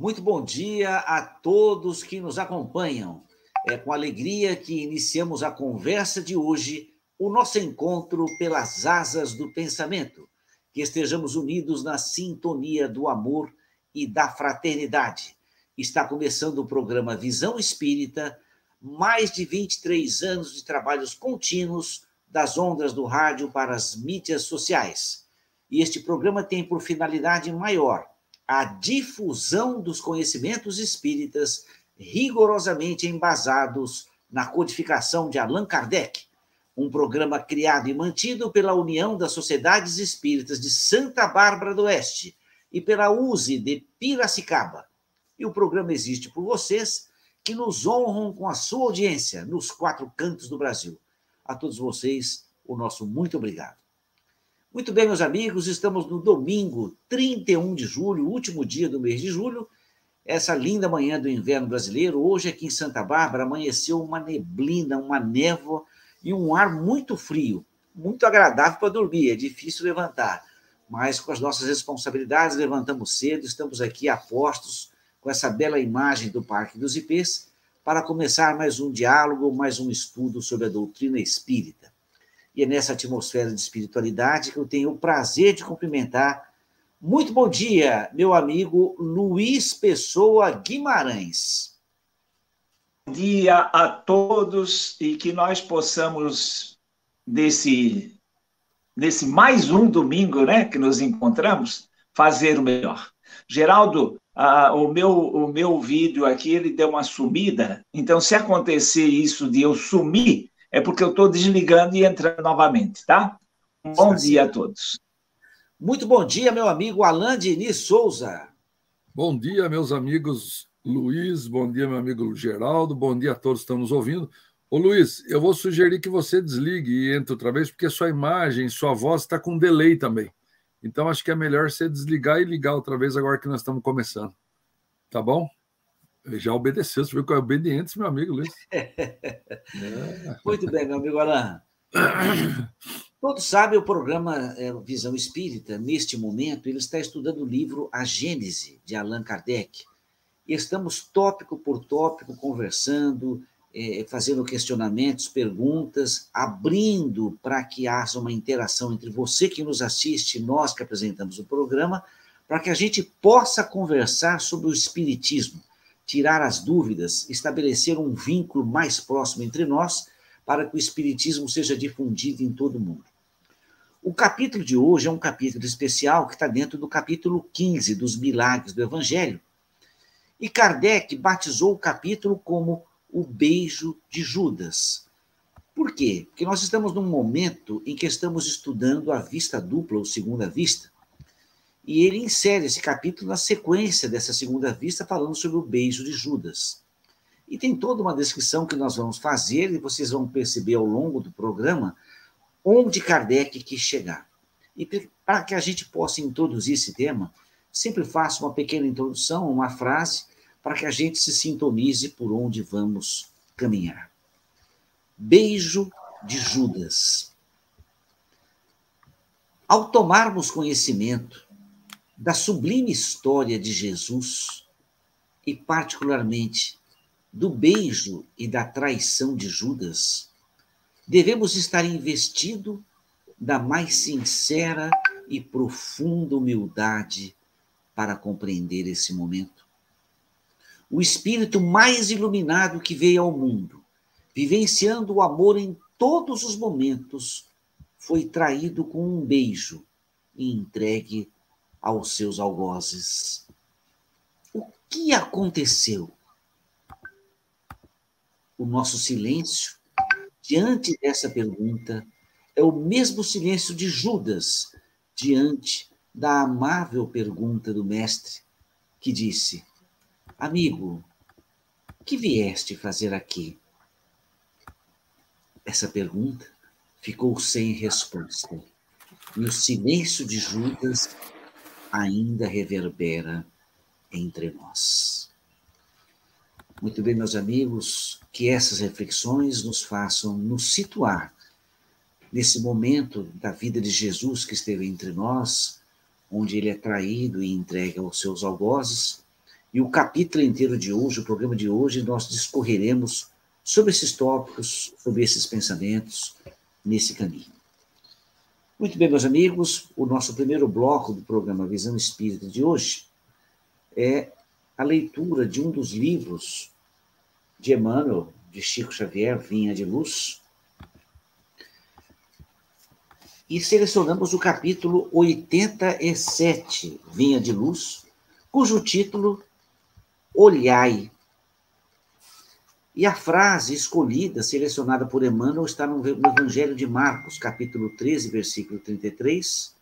Muito bom dia a todos que nos acompanham. É com alegria que iniciamos a conversa de hoje, o nosso encontro pelas asas do pensamento. Que estejamos unidos na sintonia do amor e da fraternidade. Está começando o programa Visão Espírita, mais de 23 anos de trabalhos contínuos das ondas do rádio para as mídias sociais. E este programa tem por finalidade maior a difusão dos conhecimentos espíritas rigorosamente embasados na codificação de Allan Kardec, um programa criado e mantido pela União das Sociedades Espíritas de Santa Bárbara do Oeste e pela USE de Piracicaba. E o programa existe por vocês que nos honram com a sua audiência nos quatro cantos do Brasil. A todos vocês, o nosso muito obrigado. Muito bem, meus amigos, estamos no domingo, 31 de julho, último dia do mês de julho. Essa linda manhã do inverno brasileiro. Hoje, aqui em Santa Bárbara, amanheceu uma neblina, uma névoa e um ar muito frio, muito agradável para dormir. É difícil levantar, mas com as nossas responsabilidades, levantamos cedo, estamos aqui a postos com essa bela imagem do Parque dos Ipês para começar mais um diálogo, mais um estudo sobre a doutrina espírita. E é nessa atmosfera de espiritualidade que eu tenho o prazer de cumprimentar. Muito bom dia, meu amigo Luiz Pessoa Guimarães. Bom dia a todos e que nós possamos, nesse, nesse mais um domingo né, que nos encontramos, fazer o melhor. Geraldo, o, meu, o meu vídeo aqui ele deu uma sumida, então se acontecer isso de eu sumir, é porque eu estou desligando e entrando novamente, tá? Um bom dia a todos. Muito bom dia, meu amigo Alain Diniz Souza. Bom dia, meus amigos Luiz, bom dia, meu amigo Geraldo, bom dia a todos que estão nos ouvindo. Ô Luiz, eu vou sugerir que você desligue e entre outra vez, porque sua imagem, sua voz está com delay também. Então acho que é melhor você desligar e ligar outra vez agora que nós estamos começando. Tá bom? Já obedeceu, você viu que é obediente, meu amigo Luiz. é. Muito bem, meu amigo Alain. Todos sabem o programa é, Visão Espírita, neste momento, ele está estudando o livro A Gênese, de Allan Kardec. E estamos tópico por tópico conversando, é, fazendo questionamentos, perguntas, abrindo para que haja uma interação entre você que nos assiste e nós que apresentamos o programa, para que a gente possa conversar sobre o Espiritismo tirar as dúvidas, estabelecer um vínculo mais próximo entre nós, para que o Espiritismo seja difundido em todo o mundo. O capítulo de hoje é um capítulo especial que está dentro do capítulo 15 dos Milagres do Evangelho. E Kardec batizou o capítulo como o beijo de Judas. Por quê? Porque nós estamos num momento em que estamos estudando a vista dupla ou segunda vista, e ele insere esse capítulo na sequência dessa segunda vista, falando sobre o beijo de Judas. E tem toda uma descrição que nós vamos fazer, e vocês vão perceber ao longo do programa onde Kardec quis chegar. E para que a gente possa introduzir esse tema, sempre faço uma pequena introdução, uma frase, para que a gente se sintonize por onde vamos caminhar. Beijo de Judas. Ao tomarmos conhecimento da sublime história de Jesus e, particularmente, do beijo e da traição de Judas, devemos estar investido da mais sincera e profunda humildade para compreender esse momento. O espírito mais iluminado que veio ao mundo, vivenciando o amor em todos os momentos, foi traído com um beijo e entregue aos seus algozes. O que aconteceu? O nosso silêncio diante dessa pergunta é o mesmo silêncio de Judas diante da amável pergunta do Mestre, que disse: Amigo, que vieste fazer aqui? Essa pergunta ficou sem resposta. E o silêncio de Judas ainda reverbera entre nós. Muito bem, meus amigos, que essas reflexões nos façam nos situar nesse momento da vida de Jesus que esteve entre nós, onde ele é traído e entregue aos seus algozes, E o capítulo inteiro de hoje, o programa de hoje, nós discorreremos sobre esses tópicos, sobre esses pensamentos, nesse caminho. Muito bem, meus amigos, o nosso primeiro bloco do programa Visão Espírita de hoje é a leitura de um dos livros de Emmanuel, de Chico Xavier, Vinha de Luz. E selecionamos o capítulo 87, Vinha de Luz, cujo título Olhai. E a frase escolhida, selecionada por Emmanuel, está no Evangelho de Marcos, capítulo 13, versículo 33,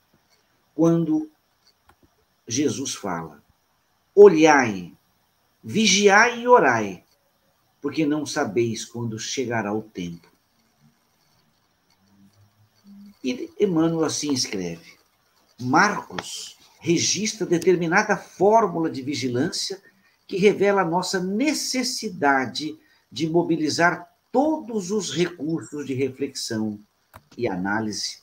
quando Jesus fala: Olhai, vigiai e orai, porque não sabeis quando chegará o tempo. E Emmanuel assim escreve: Marcos registra determinada fórmula de vigilância que revela a nossa necessidade de mobilizar todos os recursos de reflexão e análise.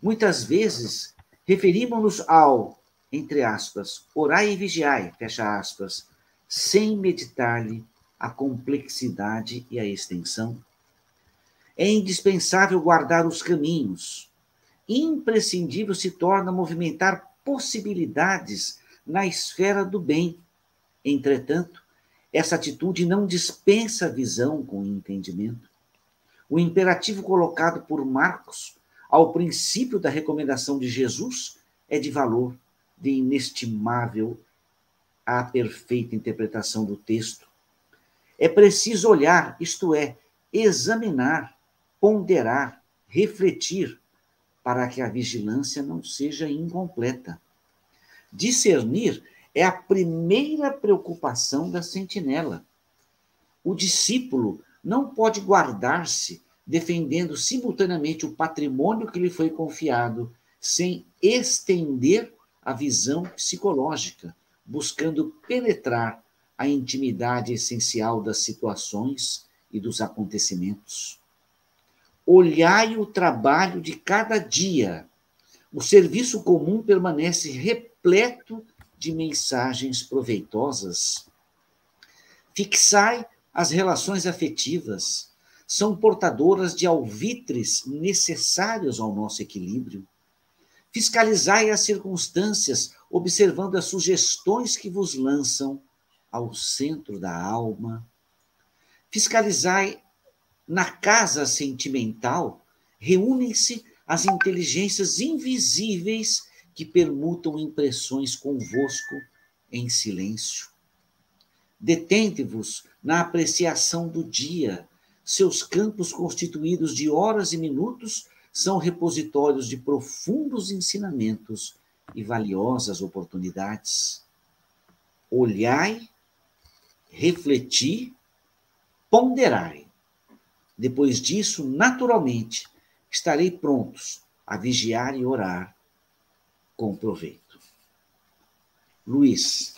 Muitas vezes, referimos-nos ao, entre aspas, orai e vigiai, fecha aspas, sem meditar-lhe a complexidade e a extensão. É indispensável guardar os caminhos. Imprescindível se torna movimentar possibilidades na esfera do bem. Entretanto, essa atitude não dispensa visão com entendimento. O imperativo colocado por Marcos ao princípio da recomendação de Jesus é de valor, de inestimável a perfeita interpretação do texto. É preciso olhar, isto é, examinar, ponderar, refletir, para que a vigilância não seja incompleta. Discernir é a primeira preocupação da sentinela. O discípulo não pode guardar-se defendendo simultaneamente o patrimônio que lhe foi confiado, sem estender a visão psicológica, buscando penetrar a intimidade essencial das situações e dos acontecimentos. Olhai o trabalho de cada dia. O serviço comum permanece repleto mensagens proveitosas. Fixai as relações afetivas, são portadoras de alvitres necessários ao nosso equilíbrio. Fiscalizai as circunstâncias, observando as sugestões que vos lançam ao centro da alma. Fiscalizai na casa sentimental, reúnem-se as inteligências invisíveis que permutam impressões convosco em silêncio. Detente-vos na apreciação do dia. Seus campos constituídos de horas e minutos são repositórios de profundos ensinamentos e valiosas oportunidades. Olhai, refleti, ponderai. Depois disso, naturalmente, estarei prontos a vigiar e orar com proveito. Luiz.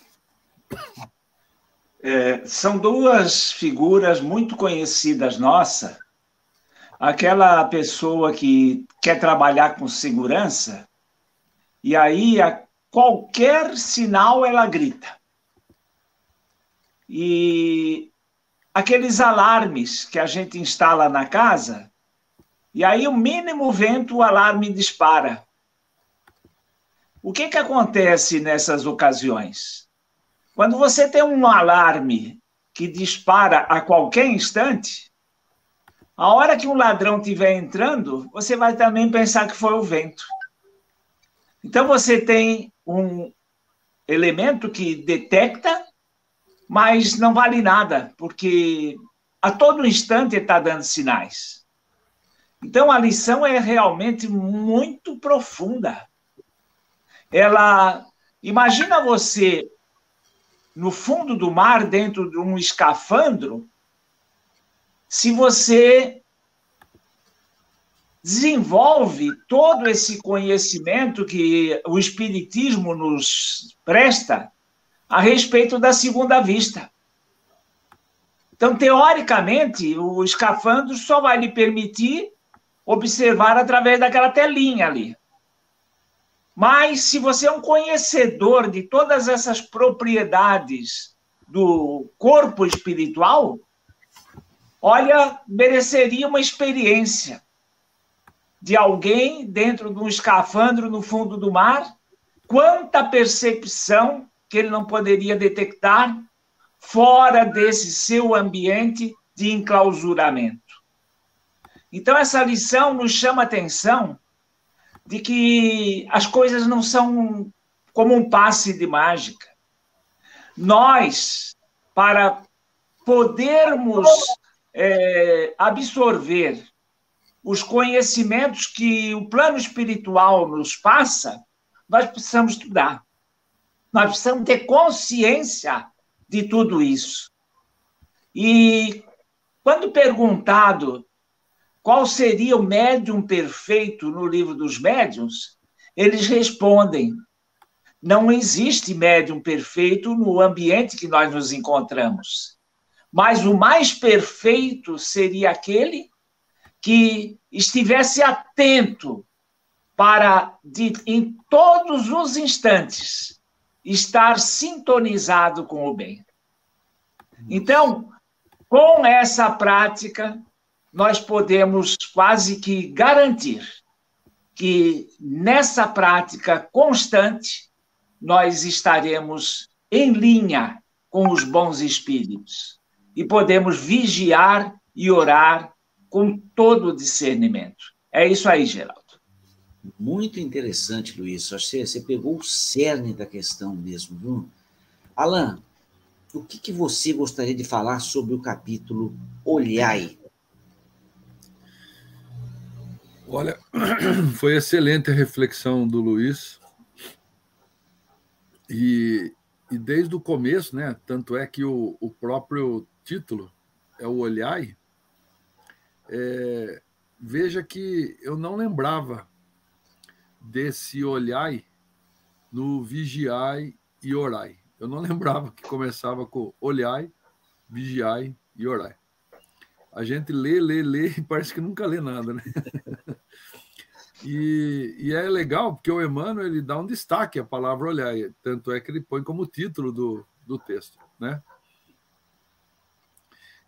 É, são duas figuras muito conhecidas nossa. Aquela pessoa que quer trabalhar com segurança, e aí a qualquer sinal ela grita. E aqueles alarmes que a gente instala na casa, e aí o mínimo vento o alarme dispara. O que, que acontece nessas ocasiões? Quando você tem um alarme que dispara a qualquer instante, a hora que um ladrão estiver entrando, você vai também pensar que foi o vento. Então você tem um elemento que detecta, mas não vale nada, porque a todo instante está dando sinais. Então a lição é realmente muito profunda ela imagina você no fundo do mar, dentro de um escafandro, se você desenvolve todo esse conhecimento que o Espiritismo nos presta a respeito da segunda vista. Então, teoricamente, o escafandro só vai lhe permitir observar através daquela telinha ali. Mas se você é um conhecedor de todas essas propriedades do corpo espiritual, olha, mereceria uma experiência de alguém dentro de um escafandro no fundo do mar, quanta percepção que ele não poderia detectar fora desse seu ambiente de enclausuramento. Então, essa lição nos chama atenção de que as coisas não são como um passe de mágica. Nós, para podermos é, absorver os conhecimentos que o plano espiritual nos passa, nós precisamos estudar. Nós precisamos ter consciência de tudo isso. E quando perguntado qual seria o médium perfeito no livro dos médiuns, eles respondem: não existe médium perfeito no ambiente que nós nos encontramos. Mas o mais perfeito seria aquele que estivesse atento para, de, em todos os instantes, estar sintonizado com o bem. Então, com essa prática, nós podemos quase que garantir que nessa prática constante nós estaremos em linha com os bons espíritos e podemos vigiar e orar com todo o discernimento. É isso aí, Geraldo. Muito interessante, Luiz. Que você pegou o cerne da questão mesmo, viu? Alain, o que você gostaria de falar sobre o capítulo Olhai? Olha, foi excelente a reflexão do Luiz. E, e desde o começo, né? Tanto é que o, o próprio título é o Olhai. É, veja que eu não lembrava desse olhai no vigiai e orai. Eu não lembrava que começava com olhai, vigiai e orai. A gente lê, lê, lê e parece que nunca lê nada, né? E, e, é legal porque o Emmanuel ele dá um destaque à palavra olhar, tanto é que ele põe como título do, do texto, né?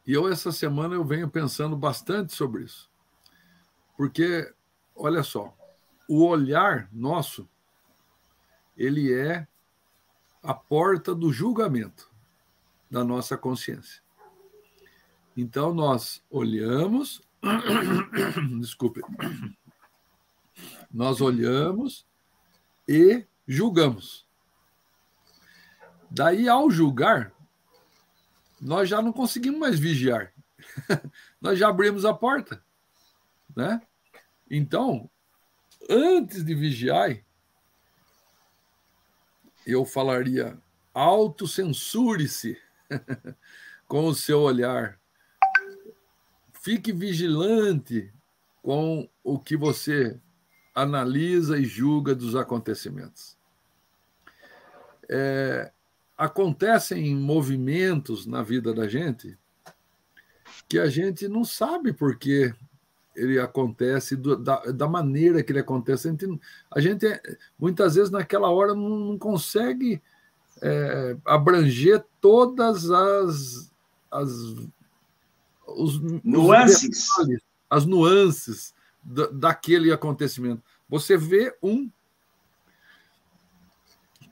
E eu essa semana eu venho pensando bastante sobre isso, porque olha só, o olhar nosso ele é a porta do julgamento da nossa consciência. Então nós olhamos, desculpe, nós olhamos e julgamos. Daí, ao julgar, nós já não conseguimos mais vigiar. nós já abrimos a porta, né? Então, antes de vigiar, eu falaria: autocensure-se com o seu olhar Fique vigilante com o que você analisa e julga dos acontecimentos. É, acontecem movimentos na vida da gente que a gente não sabe por que ele acontece, do, da, da, maneira que ele acontece. A gente, a gente muitas vezes, naquela hora, não, não consegue é, abranger todas as, as os nuances, os detalhes, as nuances da, daquele acontecimento. Você vê um.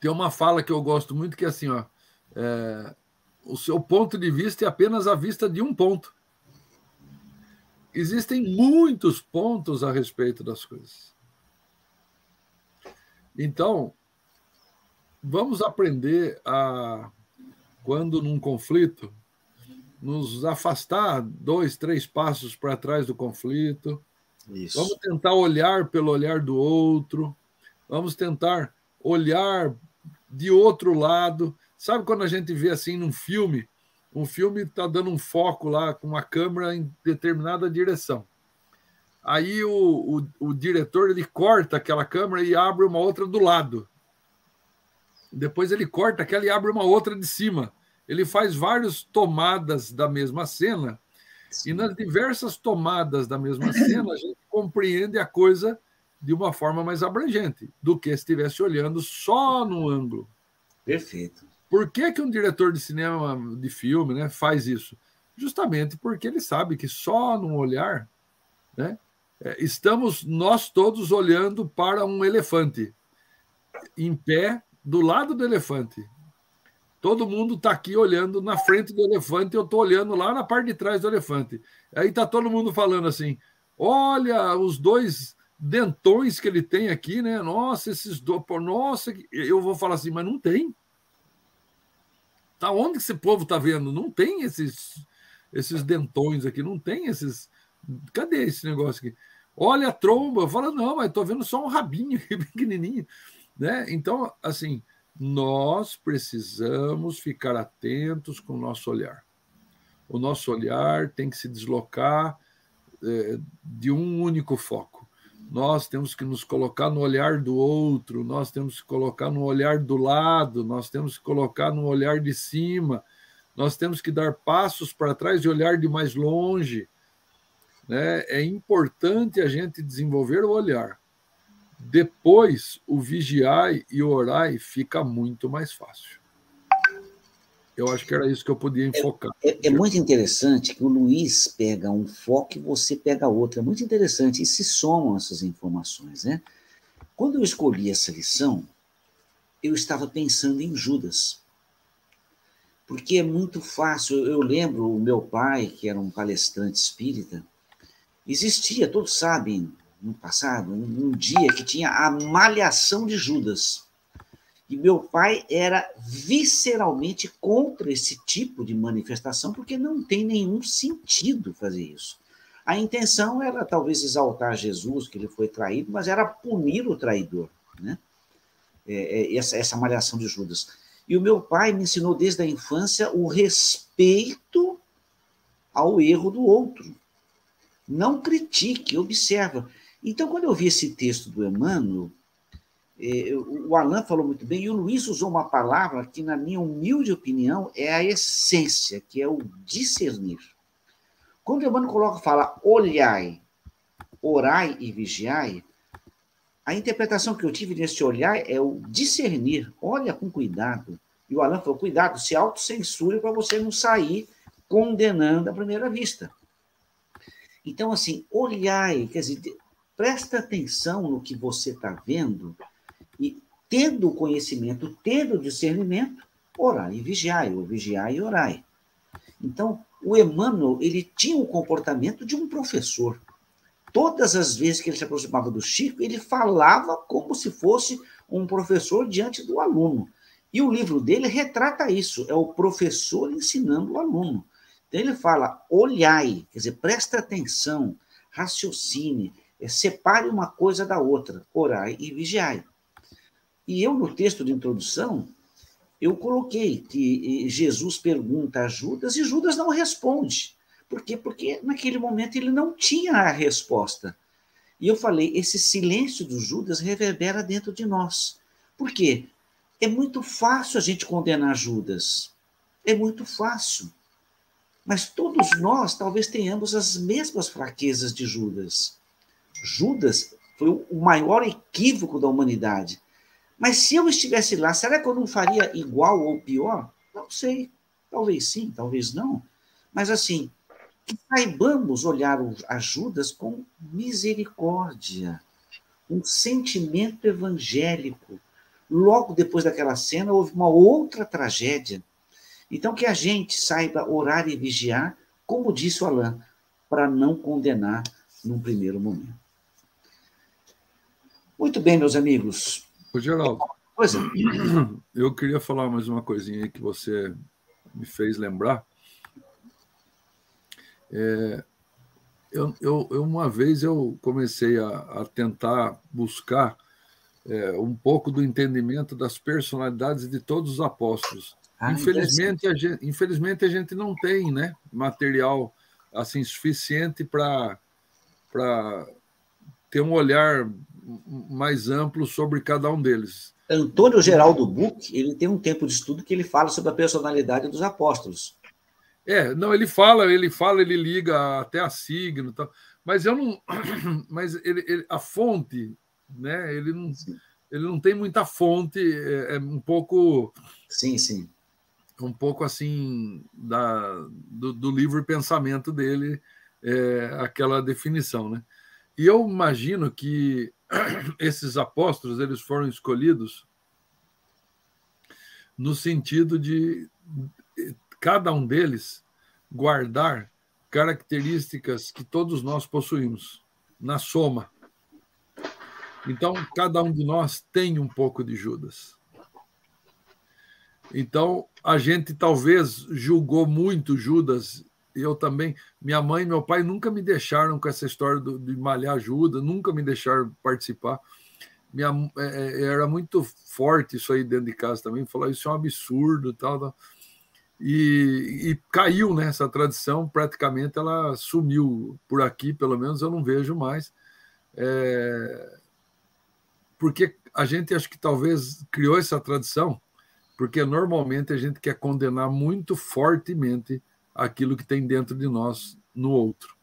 Tem uma fala que eu gosto muito que é assim, ó. É, o seu ponto de vista é apenas a vista de um ponto. Existem muitos pontos a respeito das coisas. Então, vamos aprender a, quando num conflito, nos afastar dois, três passos para trás do conflito. Isso. Vamos tentar olhar pelo olhar do outro. Vamos tentar olhar de outro lado. Sabe quando a gente vê assim num filme? Um filme está dando um foco lá com uma câmera em determinada direção. Aí o, o, o diretor ele corta aquela câmera e abre uma outra do lado. Depois ele corta aquela e abre uma outra de cima ele faz várias tomadas da mesma cena, Sim. e nas diversas tomadas da mesma cena, a gente compreende a coisa de uma forma mais abrangente do que se estivesse olhando só no ângulo. Perfeito. Por que, que um diretor de cinema, de filme, né, faz isso? Justamente porque ele sabe que só no olhar, né, é, estamos nós todos olhando para um elefante em pé do lado do elefante. Todo mundo está aqui olhando na frente do elefante, eu estou olhando lá na parte de trás do elefante. Aí está todo mundo falando assim: olha os dois dentões que ele tem aqui, né? Nossa, esses dois. Nossa, eu vou falar assim, mas não tem. Tá onde esse povo está vendo? Não tem esses, esses dentões aqui, não tem esses. Cadê esse negócio aqui? Olha a tromba. Eu falo, não, mas estou vendo só um rabinho aqui, pequenininho. Né? Então, assim, nós precisamos ficar atentos com o nosso olhar. O nosso olhar tem que se deslocar é, de um único foco. Nós temos que nos colocar no olhar do outro, nós temos que colocar no olhar do lado, nós temos que colocar no olhar de cima, nós temos que dar passos para trás e olhar de mais longe. Né? É importante a gente desenvolver o olhar. Depois, o vigiai e o orai fica muito mais fácil. Eu acho que era isso que eu podia enfocar. É, é, é, muito interessante que o Luiz pega um foco e você pega outro. É muito interessante e se somam essas informações, né? Quando eu escolhi essa lição, eu estava pensando em Judas. Porque é muito fácil. Eu lembro o meu pai, que era um palestrante espírita, existia, todos sabem, no passado, um, dia que tinha a malhação de Judas. E meu pai era visceralmente contra esse tipo de manifestação, porque não tem nenhum sentido fazer isso. A intenção era talvez exaltar Jesus, que ele foi traído, mas era punir o traidor, né? É, é, essa, essa malhação de Judas. E o meu pai me ensinou desde a infância o respeito ao erro do outro. Não critique, observa. Então, quando eu vi esse texto do Emmanuel, é, o Alain falou muito bem, e o Luiz usou uma palavra que, na minha humilde opinião, é a essência, que é o discernir. Quando o Emmanuel coloca, fala, olhai, orai e vigiai, a interpretação que eu tive nesse olhar é o discernir, olha com cuidado. E o Alain falou, cuidado, se autocensure para você não sair condenando à primeira vista. Então, assim, olhai, quer dizer, presta atenção no que você está vendo e, tendo o conhecimento, tendo o discernimento, orai e vigiai, ou vigiai e orai. Então, o Emmanuel, ele tinha o comportamento de um professor. Todas as vezes que ele se aproximava do Chico, ele falava como se fosse um professor diante do aluno. E o livro dele retrata isso, é o professor ensinando o aluno. Então ele fala: olhai, quer dizer, presta atenção, raciocine, é, separe uma coisa da outra, orai e vigiai. E eu, no texto de introdução, eu coloquei que Jesus pergunta a Judas e Judas não responde. Por quê? Porque naquele momento ele não tinha a resposta. E eu falei, esse silêncio do Judas reverbera dentro de nós. Por quê? É muito fácil a gente condenar Judas. É muito fácil. Mas todos nós talvez tenhamos as mesmas fraquezas de Judas. Judas foi o maior equívoco da humanidade. Mas se eu estivesse lá, será que eu não faria igual ou pior? Não sei. Talvez sim, talvez não. Mas assim, que saibamos olhar a Judas com misericórdia, um sentimento evangélico. Logo depois daquela cena, houve uma outra tragédia. Então, que a gente saiba orar e vigiar, como disse o Alain, para não condenar num primeiro momento. Muito bem, meus amigos. Ô, Geraldo, eu queria falar mais uma coisinha aí que você me fez lembrar. É, eu, eu, uma vez eu comecei a, a tentar buscar é, um pouco do entendimento das personalidades de todos os apóstolos. Ah, infelizmente, a gente, infelizmente, a gente não tem né, material assim suficiente para ter um olhar mais amplo sobre cada um deles. Antônio Geraldo Buch, ele tem um tempo de estudo que ele fala sobre a personalidade dos apóstolos. É, não, ele fala, ele fala, ele liga até a signo, tal, mas eu não, mas ele, ele, a fonte né? Ele não, ele não tem muita fonte, é, é um pouco. Sim, sim. Um pouco assim da, do, do livre pensamento dele, é, aquela definição, né? E eu imagino que esses apóstolos eles foram escolhidos no sentido de cada um deles guardar características que todos nós possuímos, na soma. Então, cada um de nós tem um pouco de Judas. Então, a gente talvez julgou muito Judas, eu também. Minha mãe e meu pai nunca me deixaram com essa história de malhar Judas, nunca me deixaram participar. Minha, é, é, era muito forte isso aí dentro de casa também, falar isso é um absurdo tal. tal. E, e, caiu né, tradição, praticamente ela sumiu por aqui, pelo menos eu não vejo mais. É, porque a gente acho que talvez criou essa tradição, porque normalmente a gente quer condenar muito fortemente aquilo que tem dentro de nós no outro.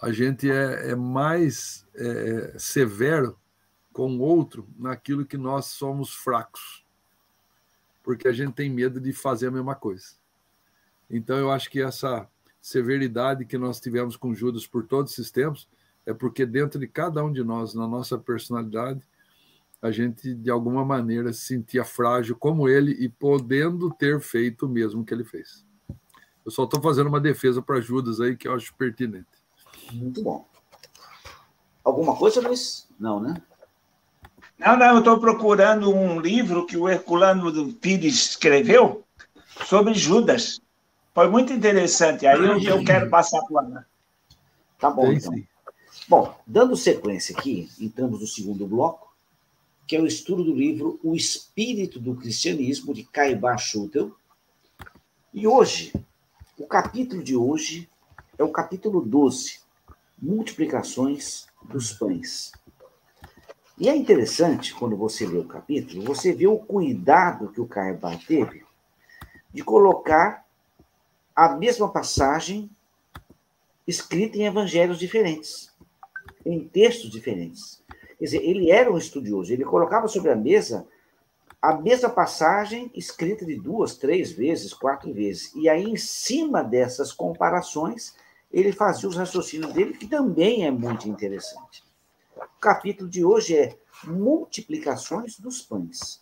A gente é, é mais é, severo com o outro naquilo que nós somos fracos porque a gente tem medo de fazer a mesma coisa. Então, eu acho que essa severidade que nós tivemos com Judas por todos esses tempos é porque dentro de cada um de nós, na nossa personalidade, a gente de alguma maneira se sentia frágil como ele e podendo ter feito o mesmo que ele fez. Eu só estou fazendo uma defesa para Judas aí que eu acho pertinente. Muito bom. Alguma coisa, Luiz? Não, né? Não, não, eu estou procurando um livro que o Herculano Pires escreveu sobre Judas. Foi muito interessante. Aí eu, eu quero passar para o Tá bom, então. Bom, dando sequência aqui, entramos no segundo bloco, que é o estudo do livro O Espírito do Cristianismo, de Caibá Schutel. E hoje, o capítulo de hoje é o capítulo 12, Multiplicações dos Pães. E é interessante, quando você lê o capítulo, você vê o cuidado que o Caibá teve de colocar a mesma passagem escrita em evangelhos diferentes, em textos diferentes. Quer dizer, ele era um estudioso, ele colocava sobre a mesa a mesma passagem escrita de duas, três vezes, quatro vezes. E aí, em cima dessas comparações, ele fazia os raciocínios dele, que também é muito interessante. O capítulo de hoje é Multiplicações dos Pães.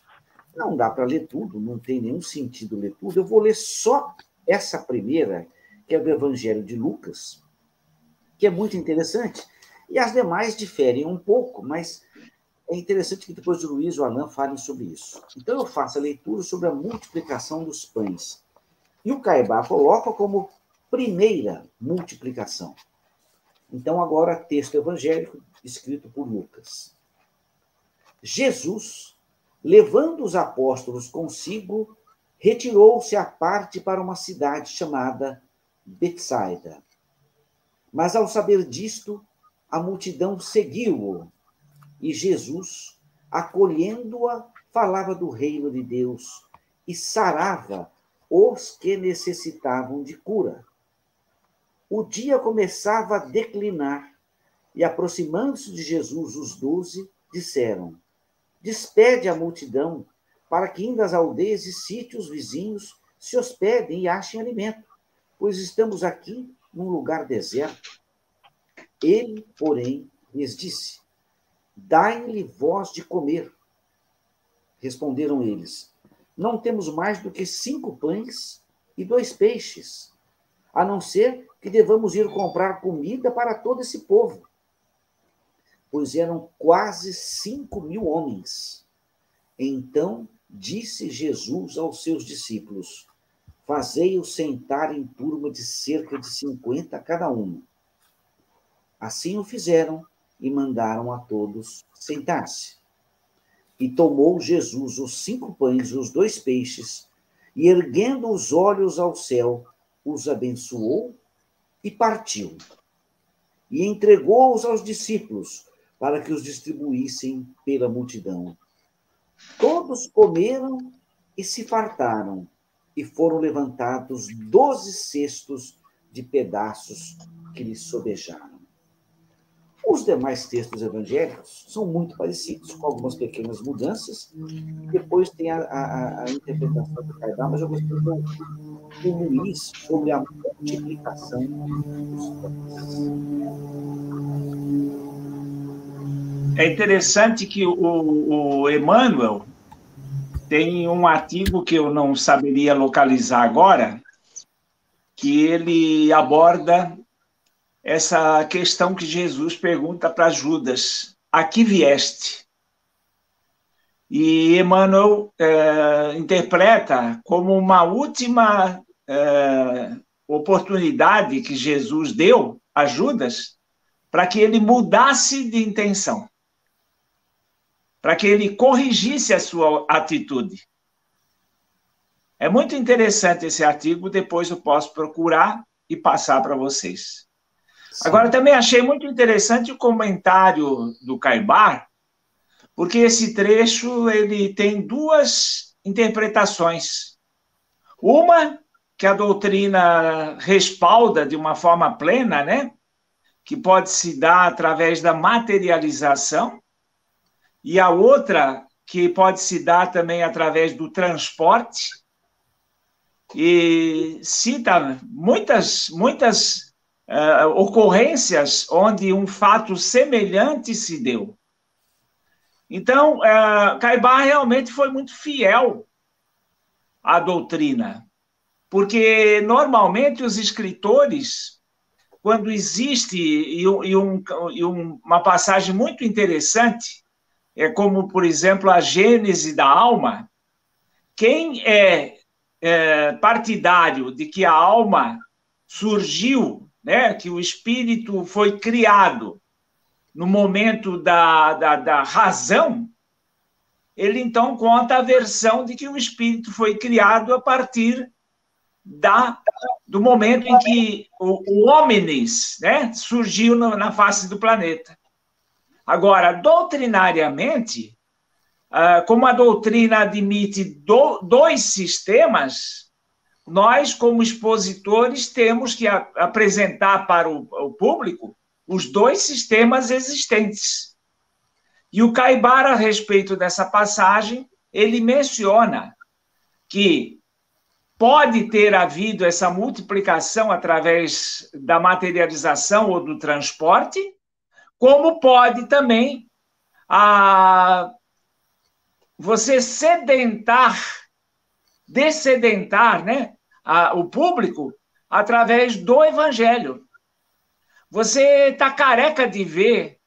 Não dá para ler tudo, não tem nenhum sentido ler tudo. Eu vou ler só essa primeira, que é do Evangelho de Lucas, que é muito interessante. E as demais diferem um pouco, mas é interessante que depois o Luiz e o Alain falem sobre isso. Então eu faço a leitura sobre a multiplicação dos pães. E o Caibá coloca como primeira multiplicação. Então, agora, texto evangélico escrito por Lucas. Jesus, levando os apóstolos consigo, retirou-se à parte para uma cidade chamada Betsaida. Mas ao saber disto, a multidão seguiu-o, e Jesus, acolhendo-a, falava do reino de Deus e sarava os que necessitavam de cura. O dia começava a declinar, e aproximando-se de Jesus os doze, disseram: Despede a multidão, para que indo às aldeias e sítios vizinhos se hospedem e achem alimento, pois estamos aqui num lugar deserto. Ele, porém, lhes disse: Dai-lhe voz de comer. Responderam eles: Não temos mais do que cinco pães e dois peixes, a não ser que devamos ir comprar comida para todo esse povo. Pois eram quase cinco mil homens. Então disse Jesus aos seus discípulos: Fazei-os sentar em turma de cerca de cinquenta cada um. Assim o fizeram e mandaram a todos sentar-se. E tomou Jesus os cinco pães e os dois peixes, e erguendo os olhos ao céu, os abençoou e partiu. E entregou-os aos discípulos para que os distribuíssem pela multidão. Todos comeram e se fartaram, e foram levantados doze cestos de pedaços que lhes sobejaram. Os demais textos evangélicos são muito parecidos, com algumas pequenas mudanças. Depois tem a, a, a interpretação do Caibá, mas eu gostaria de ouvir o Luiz sobre a multiplicação dos pães. É interessante que o, o Emmanuel tem um artigo que eu não saberia localizar agora, que ele aborda essa questão que Jesus pergunta para Judas: a que vieste? E Emmanuel é, interpreta como uma última é, oportunidade que Jesus deu a Judas para que ele mudasse de intenção, para que ele corrigisse a sua atitude. É muito interessante esse artigo, depois eu posso procurar e passar para vocês. Agora, também achei muito interessante o comentário do Caibar, porque esse trecho ele tem duas interpretações. Uma que a doutrina respalda de uma forma plena, né? Que pode se dar através da materialização, e a outra que pode se dar também através do transporte. E cita muitas muitas uh, ocorrências onde um fato semelhante se deu. Então, uh, Caibá realmente foi muito fiel à doutrina, porque normalmente os escritores, quando existe, e, e, um, e uma passagem muito interessante, é como, por exemplo, a Gênese da alma, quem é, é partidário de que a alma surgiu né, que o espírito foi criado no momento da, da, da razão, ele então conta a versão de que o espírito foi criado a partir da, do momento em que o, o homens né, surgiu no, na face do planeta. Agora, doutrinariamente, uh, como a doutrina admite do, dois sistemas, nós, como expositores, temos que apresentar para o, o, público os dois sistemas existentes. E o Caibar, a respeito dessa passagem, ele menciona que pode ter havido essa multiplicação através da materialização ou do transporte, como pode também a, você sedentar, dessedentar, né? a, o público através do evangelho. Você está careca de ver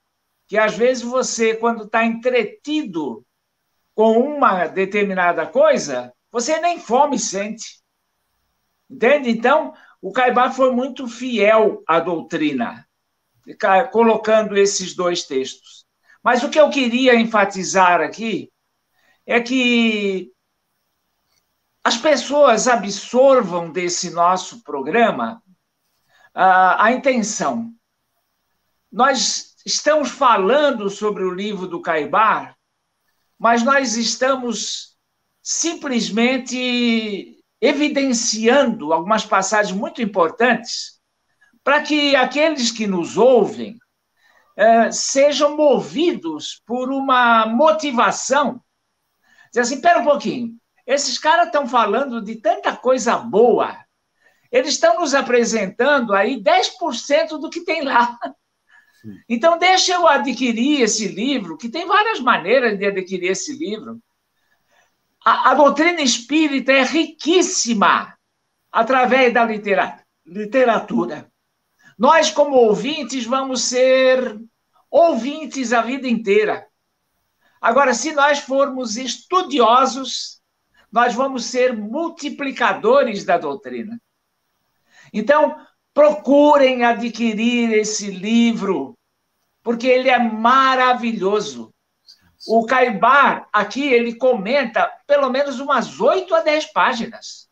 que às vezes você, quando está entretido com uma determinada coisa, você nem fome sente. Entende? Então, o Caibá foi muito fiel à doutrina, colocando esses dois textos. Mas o que eu queria enfatizar aqui é que as pessoas absorvam desse nosso programa uh, a intenção. Nós estamos falando sobre o livro do Caibar, mas nós estamos simplesmente evidenciando algumas passagens muito importantes para que aqueles que nos ouvem uh, sejam movidos por uma motivação. Dizer assim, espera um pouquinho, esses caras estão falando de tanta coisa boa. Eles estão nos apresentando aí 10% do que tem lá. Então, deixa eu adquirir esse livro, que tem várias maneiras de adquirir esse livro. A, a doutrina espírita é riquíssima através da literatura. Nós, como ouvintes, vamos ser ouvintes a vida inteira. Agora, se nós formos estudiosos, nós vamos ser multiplicadores da doutrina. Então, procurem adquirir esse livro, porque ele é maravilhoso. O Caibar, aqui, ele comenta pelo menos umas oito a dez páginas.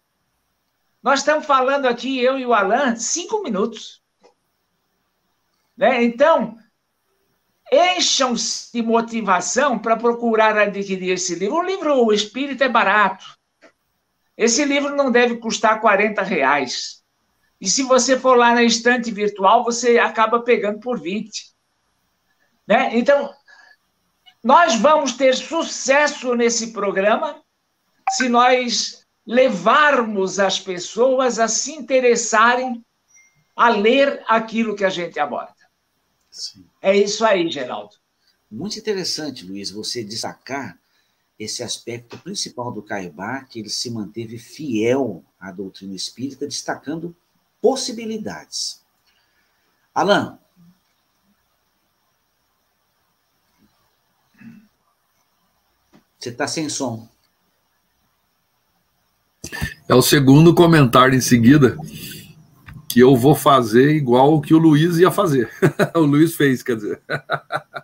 Nós estamos falando aqui, eu e o Alan, cinco minutos. Né? Então, encham-se de motivação para procurar adquirir esse livro. O livro O Espírito é barato. Esse livro não deve custar 40 reais. E se você for lá na estante virtual, você acaba pegando por 20. Né? Então, nós vamos ter sucesso nesse programa se nós levarmos as pessoas a se interessarem a ler aquilo que a gente aborda. Sim. É isso aí, Geraldo. Muito interessante, Luiz, você destacar esse aspecto principal do Caibá, que ele se manteve fiel à doutrina espírita, destacando possibilidades. Alain. Você está sem som. É o segundo comentário em seguida que eu vou fazer igual o que o Luiz ia fazer. o Luiz fez, quer dizer.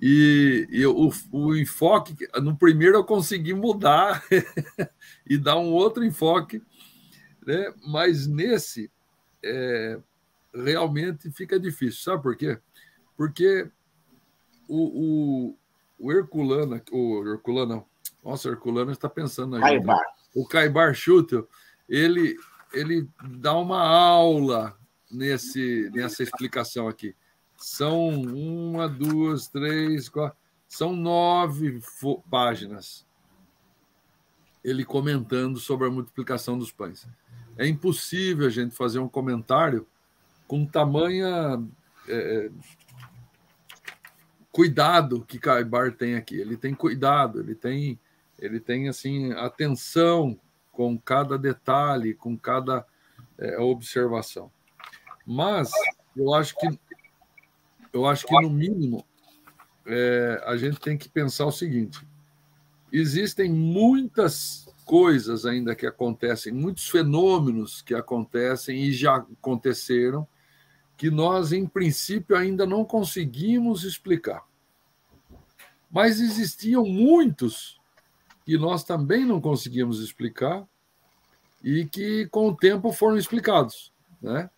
E, e o, o, enfoque, no primeiro eu consegui mudar e dar um outro enfoque, né? mas nesse é, realmente fica difícil. Sabe por quê? Porque o, o, o Herculano, o Herculano, nossa, o Herculano está pensando na Caibar. Gente, né? O Caibar Schutel, ele, ele dá uma aula nesse, nessa explicação aqui. São uma, duas, três, quatro. São nove páginas. Ele comentando sobre a multiplicação dos pães. É impossível a gente fazer um comentário com tamanha é, cuidado que Caibar tem aqui. Ele tem cuidado, ele tem, ele tem assim atenção com cada detalhe, com cada é, observação. Mas eu acho que eu acho que, no mínimo, é, a gente tem que pensar o seguinte: existem muitas coisas ainda que acontecem, muitos fenômenos que acontecem e já aconteceram, que nós, em princípio, ainda não conseguimos explicar. Mas existiam muitos que nós também não conseguimos explicar e que, com o tempo, foram explicados. Né?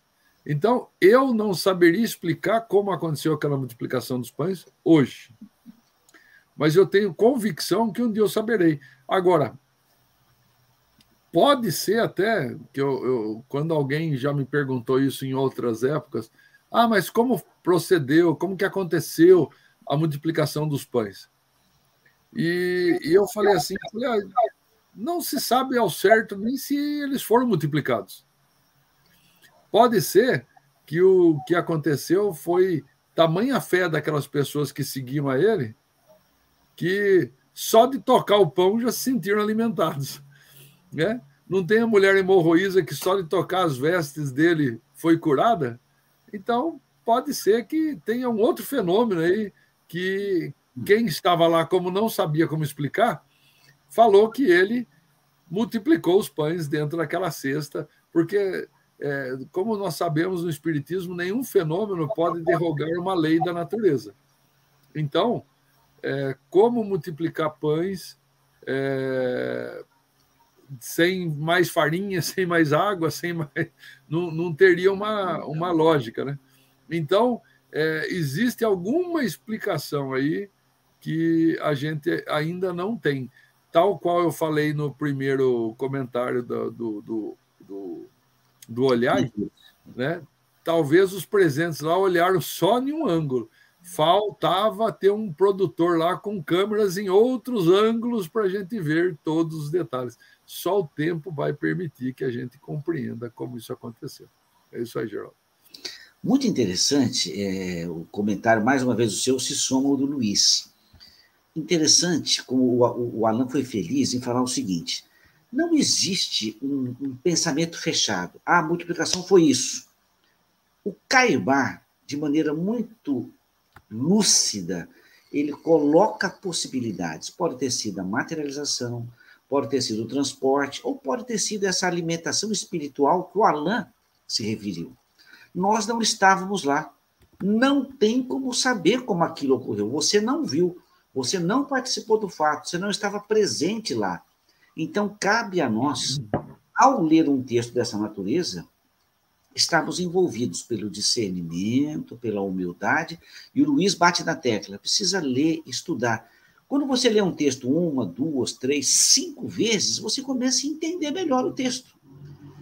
Então, eu não saberia explicar como aconteceu aquela multiplicação dos pães hoje. Mas eu tenho convicção que um dia eu saberei. Agora, pode ser até que eu, eu, quando alguém já me perguntou isso em outras épocas, ah, mas como procedeu, como que aconteceu a multiplicação dos pães? E, e eu falei assim, não se sabe ao certo nem se eles foram multiplicados. Pode ser que o que aconteceu foi tamanha fé daquelas pessoas que seguiam a ele que só de tocar o pão já se sentiram alimentados. Né? Não tem a mulher hemorroísa que só de tocar as vestes dele foi curada? Então, pode ser que tenha um outro fenômeno aí que quem estava lá, como não sabia como explicar, falou que ele multiplicou os pães dentro daquela cesta, porque é, como nós sabemos no Espiritismo, nenhum fenômeno pode derrogar uma lei da natureza. Então, é, como multiplicar pães é, sem mais farinha, sem mais água, sem mais. Não, não teria uma, uma lógica, né? Então, é, existe alguma explicação aí que a gente ainda não tem. Tal qual eu falei no primeiro comentário do, do, do, do do olhar, né? Talvez os presentes lá olharam só em um ângulo. Faltava ter um produtor lá com câmeras em outros ângulos para a gente ver todos os detalhes. Só o tempo vai permitir que a gente compreenda como isso aconteceu. É isso aí, Geraldo. Muito interessante é, o comentário, mais uma vez, o seu se soma ao do Luiz. Interessante como o, o Alan foi feliz em falar o seguinte: não existe um, um pensamento fechado. A multiplicação foi isso. O Caibá, de maneira muito lúcida, ele coloca possibilidades. Pode ter sido a materialização, pode ter sido o transporte, ou pode ter sido essa alimentação espiritual que o Alain se referiu. Nós não estávamos lá. Não tem como saber como aquilo ocorreu. Você não viu, você não participou do fato, você não estava presente lá. Então, cabe a nós, ao ler um texto dessa natureza, estarmos envolvidos pelo discernimento, pela humildade, e o Luiz bate na tecla, precisa ler, estudar. Quando você lê um texto uma, duas, três, cinco vezes, você começa a entender melhor o texto.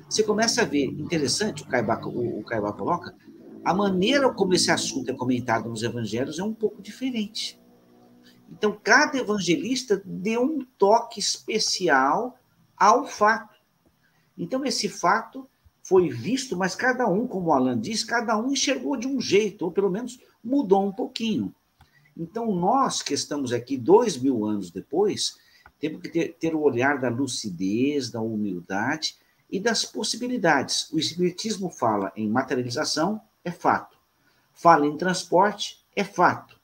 Você começa a ver, interessante, o Caibá, o, o Caibá coloca, a maneira como esse assunto é comentado nos evangelhos é um pouco diferente. Então, cada evangelista deu um toque especial ao fato. Então, esse fato foi visto, mas cada um, como o Alan diz, cada um enxergou de um jeito, ou pelo menos mudou um pouquinho. Então, nós que estamos aqui dois mil anos depois, temos que ter, ter o olhar da lucidez, da humildade e das possibilidades. O Espiritismo fala em materialização, é fato. Fala em transporte, é fato.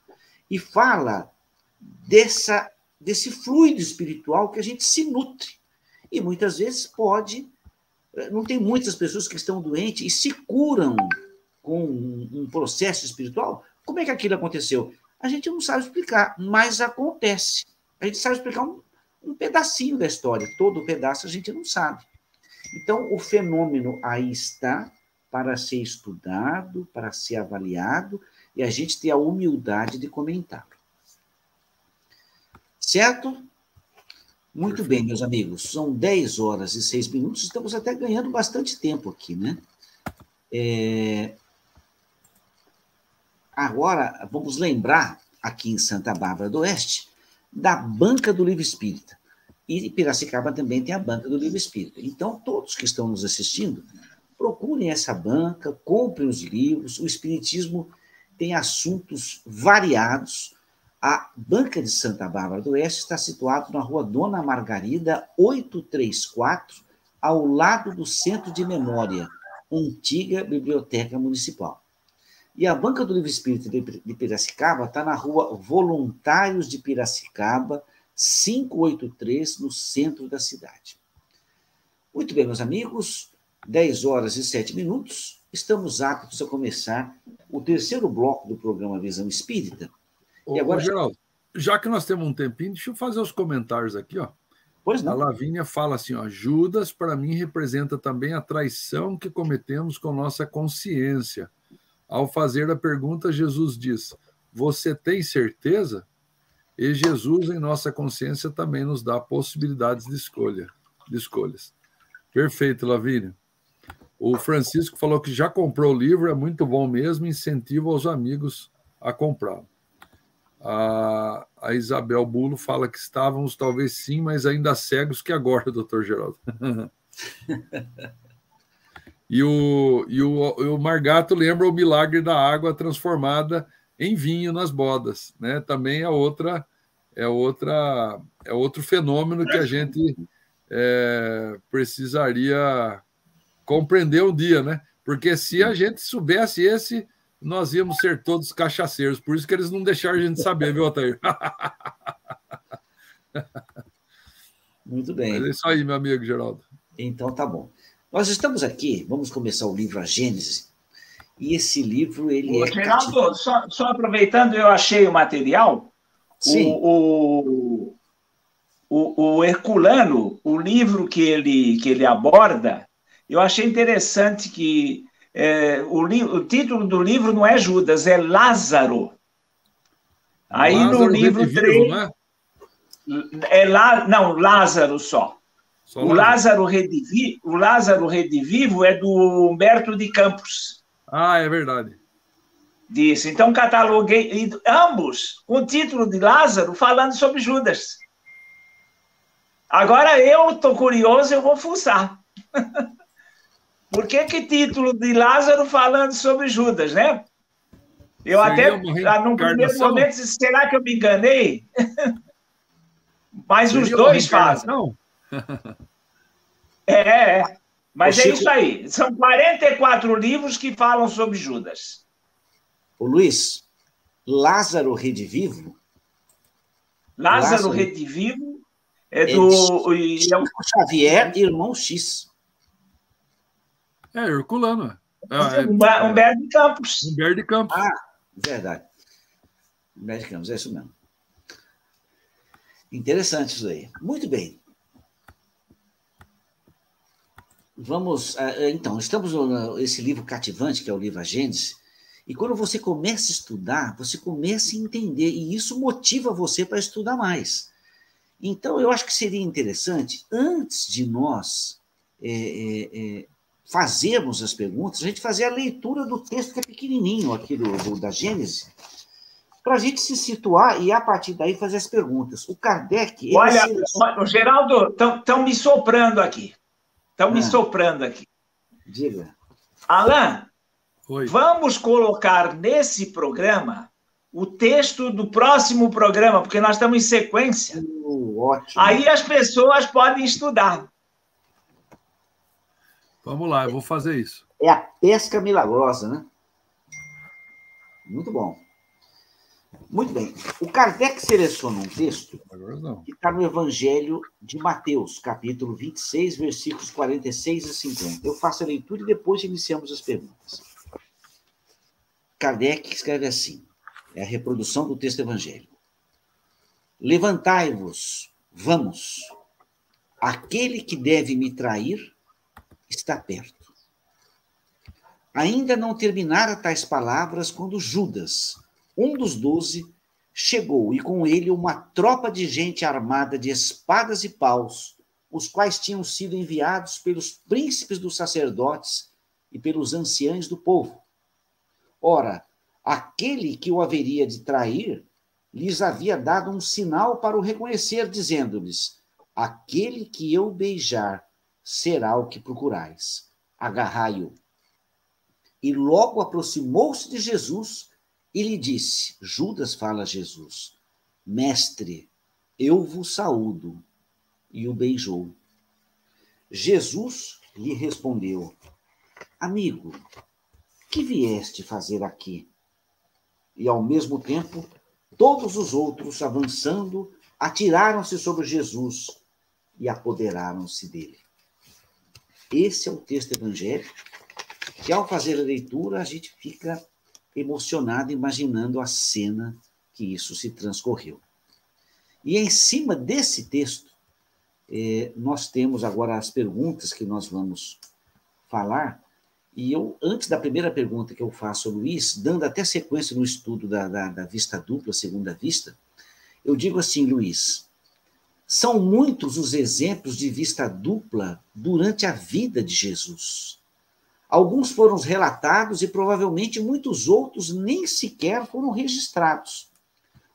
E fala dessa, desse fluido espiritual que a gente se nutre. E muitas vezes pode. Não tem muitas pessoas que estão doentes e se curam com um processo espiritual. Como é que aquilo aconteceu? A gente não sabe explicar, mas acontece. A gente sabe explicar um, um pedacinho da história, todo o pedaço a gente não sabe. Então, o fenômeno aí está para ser estudado, para ser avaliado, e a gente ter a humildade de comentá-lo. Certo? Muito bem, meus amigos. São 10 horas e 6 minutos. Estamos até ganhando bastante tempo aqui, né? É... Agora, vamos lembrar, aqui em Santa Bárbara do Oeste, da Banca do Livro Espírita. E Piracicaba também tem a Banca do Livro Espírita. Então, todos que estão nos assistindo, procurem essa banca, comprem os livros. O Espiritismo tem assuntos variados a Banca de Santa Bárbara do Oeste está situada na rua Dona Margarida, 834, ao lado do Centro de Memória, antiga Biblioteca Municipal. E a Banca do Livro Espírita de Piracicaba está na rua Voluntários de Piracicaba, 583, no centro da cidade. Muito bem, meus amigos, 10 horas e 7 minutos, estamos aptos a começar o terceiro bloco do programa Visão Espírita e agora... Ô, Geraldo, já que nós temos um tempinho, deixa eu fazer os comentários aqui, ó. Pois não. A Lavínia fala assim: ó, Judas, para mim, representa também a traição que cometemos com nossa consciência. Ao fazer a pergunta, Jesus diz: Você tem certeza? E Jesus, em nossa consciência, também nos dá possibilidades de escolha, de escolhas. Perfeito, Lavínia. O Francisco falou que já comprou o livro, é muito bom mesmo, incentiva os amigos a comprá-lo. A, a Isabel Bulo fala que estávamos talvez sim, mas ainda cegos que agora, doutor Geraldo. e, o, e o, o Margato lembra o milagre da água transformada em vinho nas bodas, né? Também é outra é outra é outro fenômeno que a gente é, precisaria compreender um dia, né? Porque se a gente soubesse esse, nós íamos ser todos cachaceiros. Por isso que eles não deixaram a gente saber, viu, Otair? Muito bem. Mas é isso aí, meu amigo Geraldo. Então tá bom. Nós estamos aqui, vamos começar o livro A Gênese. E esse livro, ele Ô, é. Geraldo, só, só, aproveitando, eu achei o material. Sim. O, o, o, o Herculano, o livro que ele, que ele aborda, eu achei interessante que é, o, o, título do livro não é Judas, é Lázaro. Aí Lázaro no livro 3. Não é? é lá, não, Lázaro só. só o, Lázaro. Redivivo, o Lázaro Redivivo é do Humberto de Campos. Ah, é verdade. Disse. Então, cataloguei ambos com o título de Lázaro falando sobre Judas. Agora eu estou curioso, eu vou fuçar. Por que, que título de Lázaro falando sobre Judas, né? Eu Seria até, num primeiro momento, será que eu me enganei? Mas Seria os dois fazem. É, é. Mas é isso aí. São 44 livros que falam sobre Judas. O Luiz, Lázaro Redivivo. Lázaro, Lázaro Redivivo é do. É Chico Xavier, irmão X. É, Herculano. É, é, Humberto de Campos. Humberto de Campos. Ah, verdade. Humberto de Campos, é isso mesmo. Interessante isso aí. Muito bem. Vamos. Ah, ah, então, estamos nesse livro cativante, que é o livro A Gênesis, e quando você começa a estudar, você começa a entender, e isso motiva você para estudar mais. Então, eu acho que seria interessante, antes de nós é, é, é, fazermos as perguntas, a gente fazer a leitura do texto que é pequenininho aqui do, do da Gênesis, para a gente se situar e, a partir daí, fazer as perguntas. O Kardec... Olha, se... Geraldo, estão me soprando aqui. Estão ah. me soprando aqui. Diga. Alain, Oi. vamos colocar nesse programa o texto do próximo programa, porque nós estamos em sequência. Uh, ótimo. Aí as pessoas podem estudar. Vamos lá, eu vou fazer isso. É a pesca milagrosa, né? Muito bom. Muito bem. O Kardec seleciona um texto que está no Evangelho de Mateus, capítulo 26, versículos 46 e 50. Eu faço a leitura e depois iniciamos as perguntas. Kardec escreve assim: é a reprodução do texto evangélico. Levantai-vos, vamos. Aquele que deve me trair está perto. Ainda não terminara tais palavras quando Judas, um dos doze, chegou e com ele uma tropa de gente armada de espadas e paus, os quais tinham sido enviados pelos príncipes dos sacerdotes e pelos anciães do povo. Ora, aquele que o haveria de trair lhes havia dado um sinal para o reconhecer, dizendo-lhes: Aquele que eu beijar será o que procurais. Agarrai-o. E logo aproximou-se de Jesus e lhe disse: Judas fala a Jesus, Mestre, eu vos saúdo. E o beijou. Jesus lhe respondeu: Amigo, que vieste fazer aqui? E ao mesmo tempo, todos os outros, avançando, atiraram-se sobre Jesus e apoderaram-se dele. Esse é o texto evangélico, que ao fazer a leitura, a gente fica emocionado imaginando a cena que isso se transcorreu. E em cima desse texto, eh, nós temos agora as perguntas que nós vamos falar. E eu, antes da primeira pergunta que eu faço ao Luiz, dando até sequência no estudo da, da, da vista dupla, segunda vista, eu digo assim, Luiz, são muitos os exemplos de vista dupla durante a vida de Jesus. Alguns foram relatados e provavelmente muitos outros nem sequer foram registrados.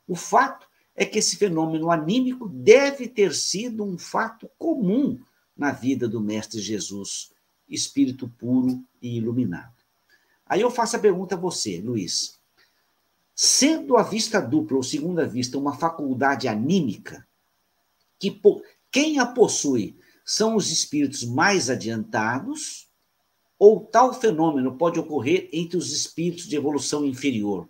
O fato é que esse fenômeno anímico deve ter sido um fato comum na vida do Mestre Jesus, espírito puro e iluminado. Aí eu faço a pergunta a você, Luiz. Sendo a vista dupla ou segunda vista uma faculdade anímica, que quem a possui são os espíritos mais adiantados ou tal fenômeno pode ocorrer entre os espíritos de evolução inferior.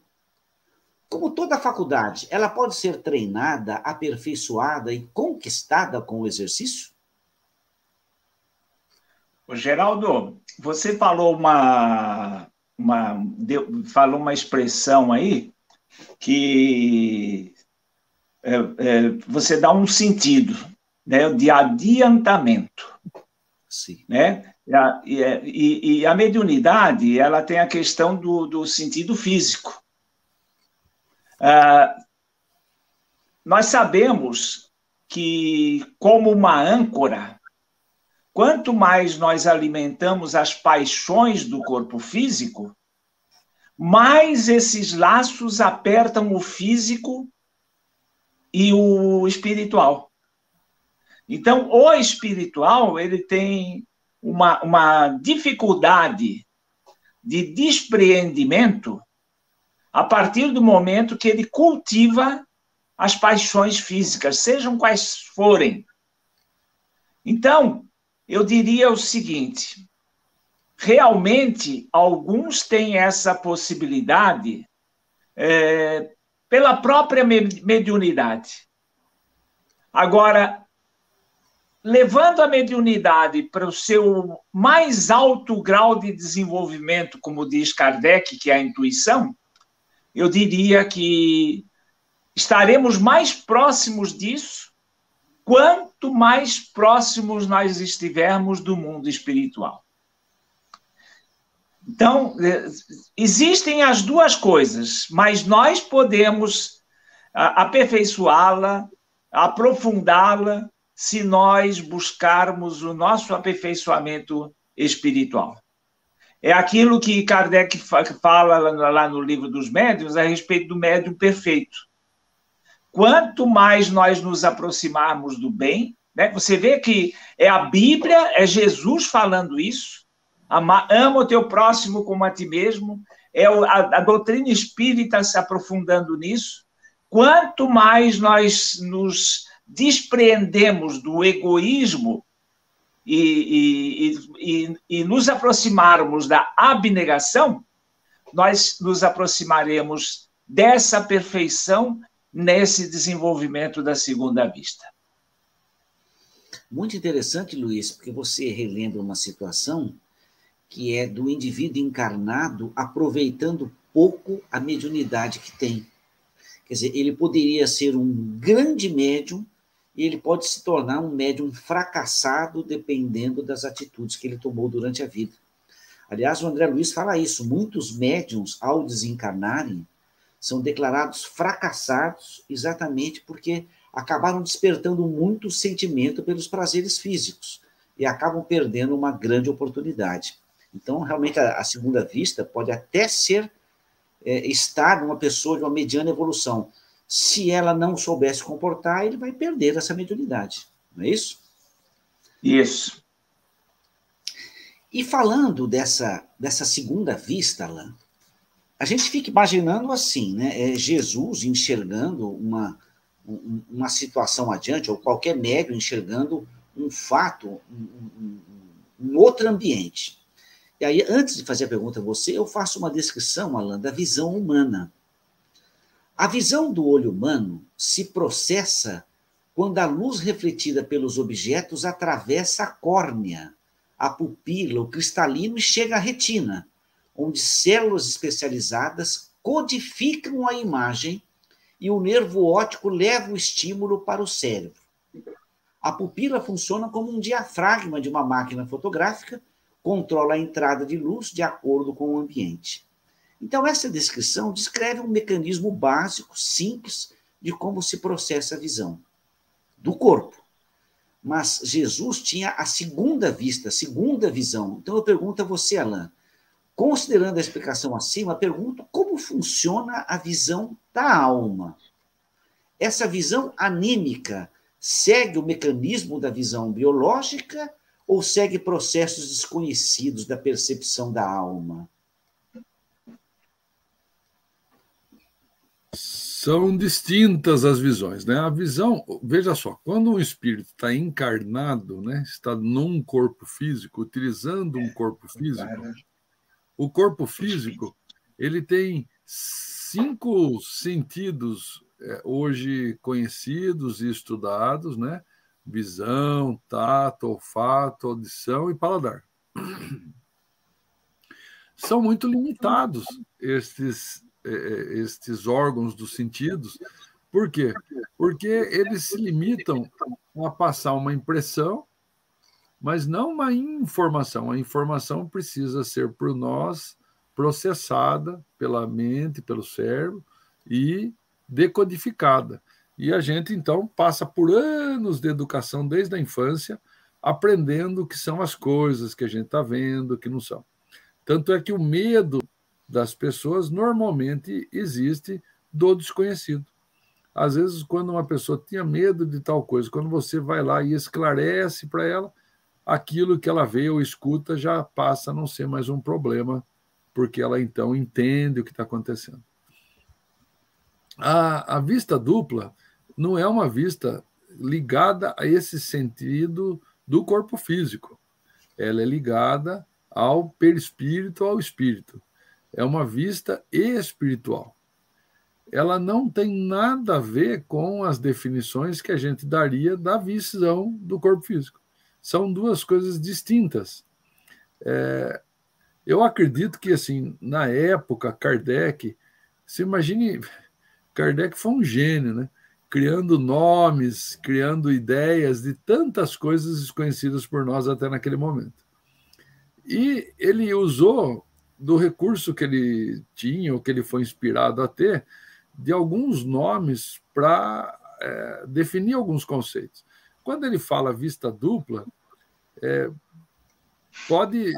Como toda faculdade, ela pode ser treinada, aperfeiçoada e conquistada com o exercício? Geraldo, você falou uma, uma, deu, falou uma expressão aí que é, é, você dá um sentido né, de adiantamento. Sim. Né? E a, e, e a mediunidade, ela tem a questão do, do sentido físico. Ah, nós sabemos que, como uma âncora, quanto mais nós alimentamos as paixões do corpo físico, mais esses laços apertam o físico e o espiritual. Então, o espiritual, ele tem uma, uma dificuldade de despreendimento a partir do momento que ele cultiva as paixões físicas, sejam quais forem. Então, eu diria o seguinte: realmente, alguns têm essa possibilidade é, pela própria mediunidade. Agora, levando a mediunidade para o seu mais alto grau de desenvolvimento, como diz Kardec, que é a intuição, eu diria que estaremos mais próximos disso quanto mais próximos nós estivermos do mundo espiritual. Então, é, existem as duas coisas, mas nós podemos aperfeiçoá-la, aprofundá-la se nós buscarmos o nosso aperfeiçoamento espiritual. É aquilo que Kardec fala lá no livro dos médiuns a respeito do médium perfeito. Quanto mais nós nos aproximarmos do bem, né? você vê que é a Bíblia, é Jesus falando isso, ama, ama o teu próximo como a ti mesmo, é a, a doutrina espírita se aprofundando nisso. Quanto mais nós nos despreendemos do egoísmo e, e, e, e, nos aproximarmos da abnegação, nós nos aproximaremos dessa perfeição nesse desenvolvimento da segunda vista. Muito interessante, Luiz, porque você relembra uma situação que é do indivíduo encarnado aproveitando pouco a mediunidade que tem. Quer dizer, ele poderia ser um grande médium e ele pode se tornar um médium fracassado dependendo das atitudes que ele tomou durante a vida. Aliás, o André Luiz fala isso. Muitos médiums, ao desencarnarem, são declarados fracassados exatamente porque acabaram despertando muito sentimento pelos prazeres físicos e acabam perdendo uma grande oportunidade. Então, realmente, a, a segunda vista pode até ser é, estar numa pessoa de uma mediana evolução. Se ela não souber se comportar, ele vai perder essa mediunidade. Não é isso? Isso. E falando dessa, dessa segunda vista, Alain, a gente fica imaginando assim, né? É Jesus enxergando uma, uma situação adiante, ou qualquer médium enxergando um fato, um, um, um outro ambiente. E aí, antes de fazer a pergunta a você, eu faço uma descrição, Alan, da visão humana. A visão do olho humano se processa quando a luz refletida pelos objetos atravessa a córnea, a pupila, o cristalino e chega à retina, onde células especializadas codificam a imagem e o nervo óptico leva o estímulo para o cérebro. A pupila funciona como um diafragma de uma máquina fotográfica controla a entrada de luz de acordo com o ambiente. Então, essa descrição descreve um mecanismo básico, simples, de como se processa a visão do corpo. Mas Jesus tinha a segunda vista, a segunda visão. Então, eu pergunto a você, Alain, considerando a explicação acima, pergunto como funciona a visão da alma. Essa visão anímica segue o mecanismo da visão biológica ou segue processos desconhecidos da percepção da alma? São distintas as visões, né? A visão, veja só, quando um espírito está encarnado, né, está num corpo físico, utilizando um corpo físico, o corpo físico ele tem cinco sentidos é, hoje conhecidos e estudados, né? Visão, tato, olfato, audição e paladar. São muito limitados estes, é, é, estes órgãos dos sentidos. Por quê? Porque eles se limitam a passar uma impressão, mas não uma informação. A informação precisa ser por nós processada pela mente, pelo cérebro e decodificada. E a gente, então, passa por anos de educação desde a infância, aprendendo o que são as coisas que a gente está vendo, que não são. Tanto é que o medo das pessoas normalmente existe do desconhecido. Às vezes, quando uma pessoa tinha medo de tal coisa, quando você vai lá e esclarece para ela, aquilo que ela vê ou escuta já passa a não ser mais um problema, porque ela então entende o que está acontecendo. A, a vista dupla não é uma vista ligada a esse sentido do corpo físico. Ela é ligada ao perispírito, ao espírito. É uma vista espiritual. Ela não tem nada a ver com as definições que a gente daria da visão do corpo físico. São duas coisas distintas. É, eu acredito que, assim, na época, Kardec, se imagine, Kardec foi um gênio, né? criando nomes, criando ideias de tantas coisas desconhecidas por nós até naquele momento. E ele usou do recurso que ele tinha, ou que ele foi inspirado a ter, de alguns nomes para é, definir alguns conceitos. Quando ele fala vista dupla, é, pode,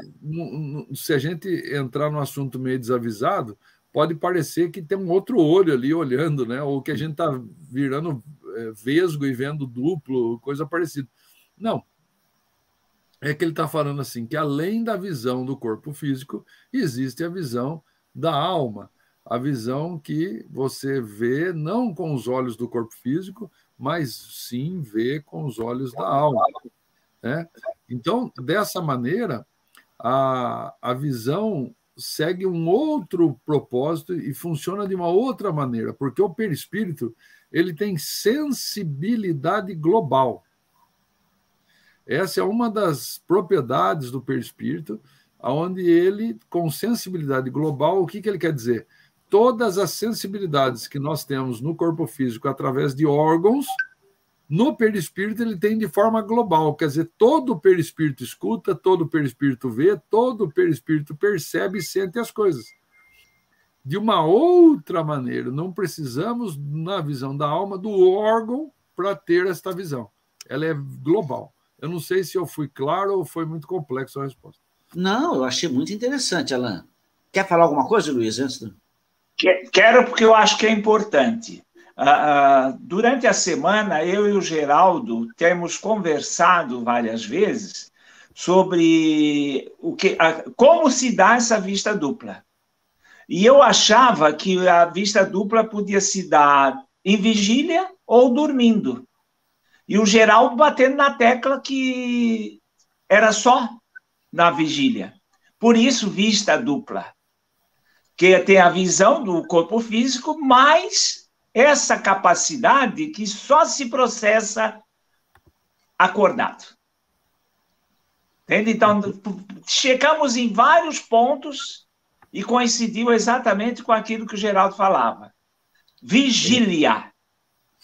se a gente entrar no assunto meio desavisado, pode parecer que tem um outro olho ali olhando, né? Ou que a gente está virando é, vesgo e vendo duplo, coisa parecida. Não. É que ele está falando assim, que além da visão do corpo físico, existe a visão da alma. A visão que você vê não com os olhos do corpo físico, mas sim vê com os olhos da alma. Né? Então, dessa maneira, a, a visão segue um outro propósito e funciona de uma outra maneira, porque o perispírito ele tem sensibilidade global. Essa é uma das propriedades do perispírito, onde ele, com sensibilidade global, o que, que ele quer dizer? Todas as sensibilidades que nós temos no corpo físico através de órgãos, no perispírito ele tem de forma global, quer dizer, todo o perispírito escuta, todo o perispírito vê, todo o perispírito percebe e sente as coisas. De uma outra maneira, não precisamos, na visão da alma, do órgão para ter esta visão. Ela é global. Eu não sei se eu fui claro ou foi muito complexo a resposta. Não, eu achei muito interessante, Alain. Quer falar alguma coisa, Luiz, antes do... Quero, porque eu acho que é importante. Uh, durante a semana, eu e o Geraldo temos conversado várias vezes sobre o que, como se dá essa vista dupla. E eu achava que a vista dupla podia se dar em vigília ou dormindo. E o Geraldo batendo na tecla que era só na vigília. Por isso, vista dupla. Que tem a visão do corpo físico, mais essa capacidade que só se processa acordado. Entende? Então, checamos em vários pontos e coincidiu exatamente com aquilo que o Geraldo falava. Vigília.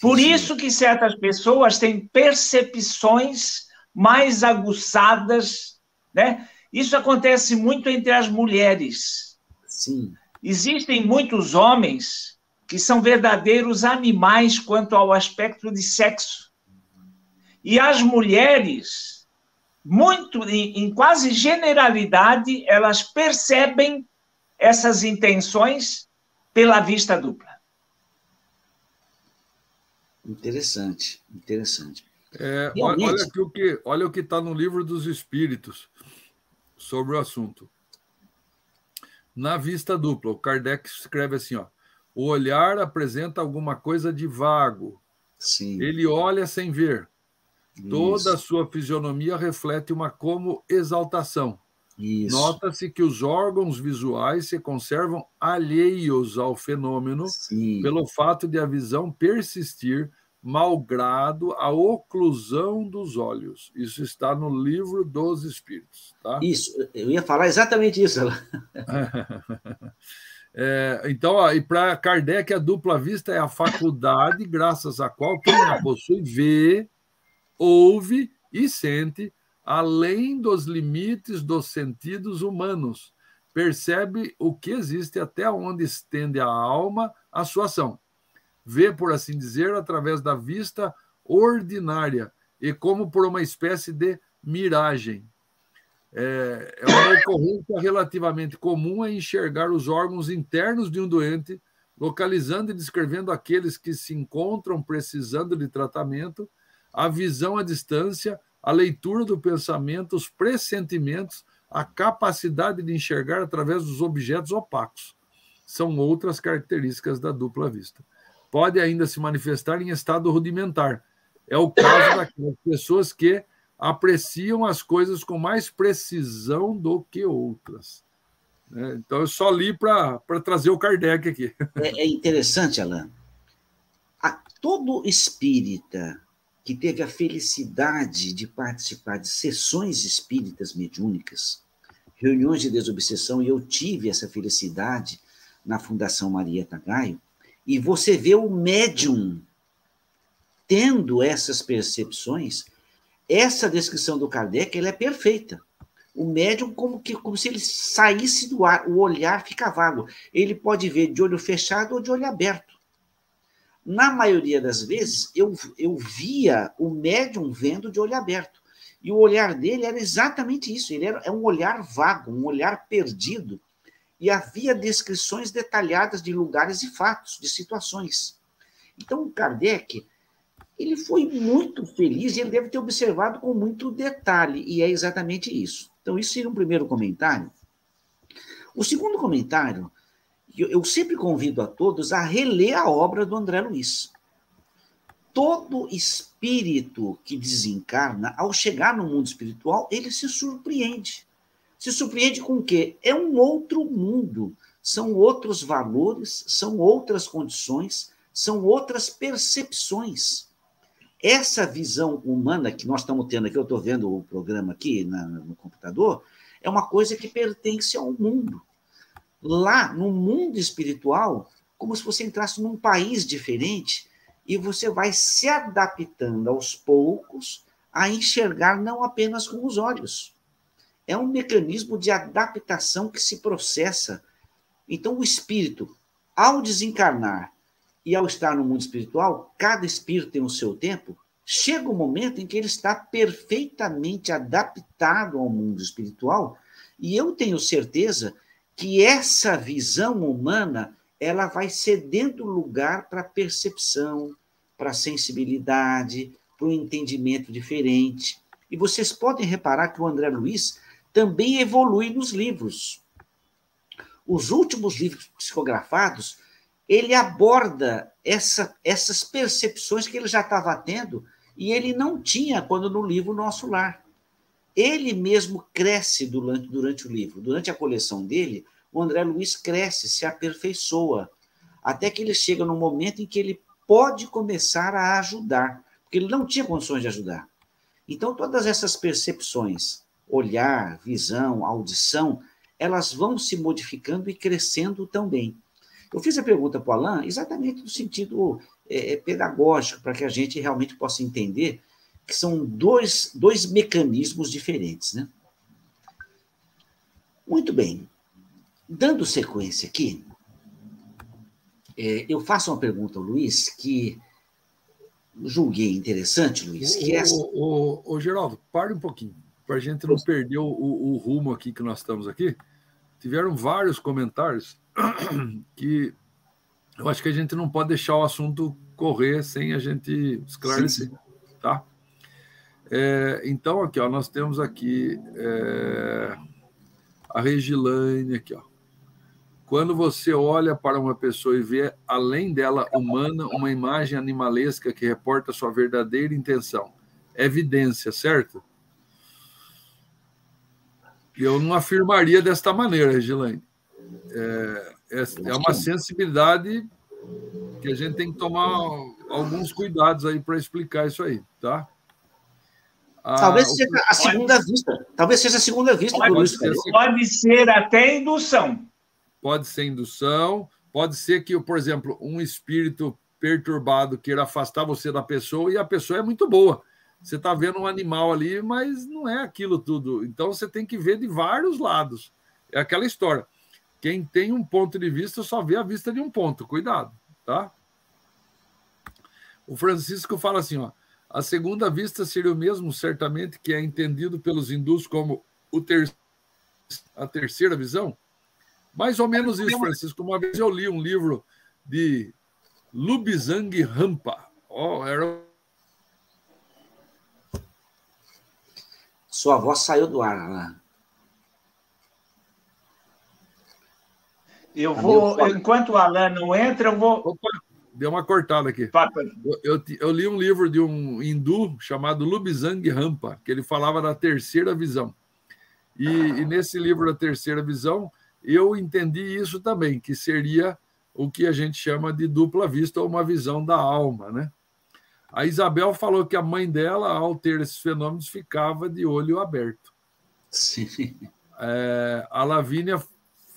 Por isso que certas pessoas têm percepções mais aguçadas, né? Isso acontece muito entre as mulheres. Sim. Existem muitos homens que são verdadeiros animais quanto ao aspecto de sexo. E as mulheres, muito em, em quase generalidade, elas percebem essas intenções pela vista dupla. Interessante, interessante. É, olha, aqui o que, olha o que está no livro dos Espíritos sobre o assunto. Na vista dupla, o Kardec escreve assim: ó, o olhar apresenta alguma coisa de vago. Sim. Ele olha sem ver. Isso. Toda a sua fisionomia reflete uma como exaltação. Nota-se que os órgãos visuais se conservam alheios ao fenômeno Sim. pelo fato de a visão persistir malgrado a oclusão dos olhos. Isso está no livro dos Espíritos. Tá? Isso, eu ia falar exatamente isso. é, então, e para Kardec, a dupla vista é a faculdade graças à qual quem a possui vê, ouve e sente, além dos limites dos sentidos humanos. Percebe o que existe até onde estende a alma a sua ação vê, por assim dizer, através da vista ordinária e como por uma espécie de miragem. É, é uma ocorrência relativamente comum a enxergar os órgãos internos de um doente, localizando e descrevendo aqueles que se encontram precisando de tratamento, a visão à distância, a leitura do pensamento, os pressentimentos, a capacidade de enxergar através dos objetos opacos. São outras características da dupla vista pode ainda se manifestar em estado rudimentar. É o caso daquelas pessoas que apreciam as coisas com mais precisão do que outras. Né? Então, eu só li para trazer o Kardec aqui. É, é interessante, Alain. A, todo espírita que teve a felicidade de participar de sessões espíritas mediúnicas, reuniões de desobsessão, e eu tive essa felicidade na Fundação Maria Tagaio, e você vê o médium tendo essas percepções, essa descrição do Kardec ela é perfeita. O médium como que como se ele saísse do ar, o olhar fica vago. Ele pode ver de olho fechado ou de olho aberto. Na maioria das vezes, eu, eu via o médium vendo de olho aberto. E o olhar dele era exatamente isso. Ele era é um olhar vago, um olhar perdido. E havia descrições detalhadas de lugares e fatos, de situações. Então, Kardec, ele foi muito feliz e ele deve ter observado com muito detalhe, e é exatamente isso. Então, isso seria um primeiro comentário. O segundo comentário, eu sempre convido a todos a reler a obra do André Luiz todo espírito que desencarna, ao chegar no mundo espiritual, ele se surpreende. Se surpreende com o quê? É um outro mundo, são outros valores, são outras condições, são outras percepções. Essa visão humana que nós estamos tendo aqui, eu estou vendo o programa aqui na, no computador, é uma coisa que pertence ao mundo. Lá, no mundo espiritual, como se você entrasse num país diferente, e você vai se adaptando aos poucos a enxergar não apenas com os olhos. É um mecanismo de adaptação que se processa. Então, o espírito, ao desencarnar e ao estar no mundo espiritual, cada espírito tem o seu tempo, chega o um momento em que ele está perfeitamente adaptado ao mundo espiritual, e eu tenho certeza que essa visão humana ela vai cedendo lugar para percepção, para sensibilidade, para o entendimento diferente. E vocês podem reparar que o André Luiz também evolui nos livros. Os últimos livros psicografados, ele aborda essa, essas percepções que ele já estava tendo e ele não tinha quando no livro Nosso Lar. Ele mesmo cresce durante, durante o livro. Durante a coleção dele, o André Luiz cresce, se aperfeiçoa, até que ele chega no momento em que ele pode começar a ajudar, porque ele não tinha condições de ajudar. Então, todas essas percepções, olhar, visão, audição, elas vão se modificando e crescendo também. Eu fiz a pergunta para o Alain exatamente no sentido é, é, pedagógico, para que a gente realmente possa entender que são dois, dois mecanismos diferentes. Né? Muito bem. Dando sequência aqui, é, eu faço uma pergunta ao Luiz que julguei interessante, Luiz. Que é essa... o, o, o, Geraldo, pare um pouquinho, para a gente não perder o, o, rumo aqui que nós estamos aqui. Tiveram vários comentários que eu acho que a gente não pode deixar o assunto correr sem a gente esclarecer, sim, sim. tá? É, então, aqui, ó, nós temos aqui é, a Regilane, aqui, ó. Quando você olha para uma pessoa e vê, além dela humana, uma imagem animalesca que reporta sua verdadeira intenção, é evidência, certo? Eu não afirmaria desta maneira, Regilane. É, é, é uma sensibilidade que a gente tem que tomar alguns cuidados aí para explicar isso aí, tá? Ah, talvez seja a segunda pode, vista. Talvez seja a segunda vista. Pode, ser, pode ser até indução pode ser indução, pode ser que, por exemplo, um espírito perturbado queira afastar você da pessoa e a pessoa é muito boa. Você está vendo um animal ali, mas não é aquilo tudo. Então você tem que ver de vários lados. É aquela história. Quem tem um ponto de vista só vê a vista de um ponto. Cuidado, tá? O Francisco fala assim, ó. A segunda vista seria o mesmo, certamente, que é entendido pelos hindus como o ter... a terceira visão. Mais ou menos isso, Francisco. Uma vez eu li um livro de Lubizang Rampa. Oh, era... Sua voz saiu do ar lá. Eu vou, enquanto o Alan não entra, eu vou. Opa, deu uma cortada aqui. Eu, eu, eu, li um livro de um hindu chamado Lubizang Rampa, que ele falava da terceira visão. E, e nesse livro da terceira visão, eu entendi isso também, que seria o que a gente chama de dupla vista ou uma visão da alma, né? A Isabel falou que a mãe dela, ao ter esses fenômenos, ficava de olho aberto. Sim. É, a Lavínia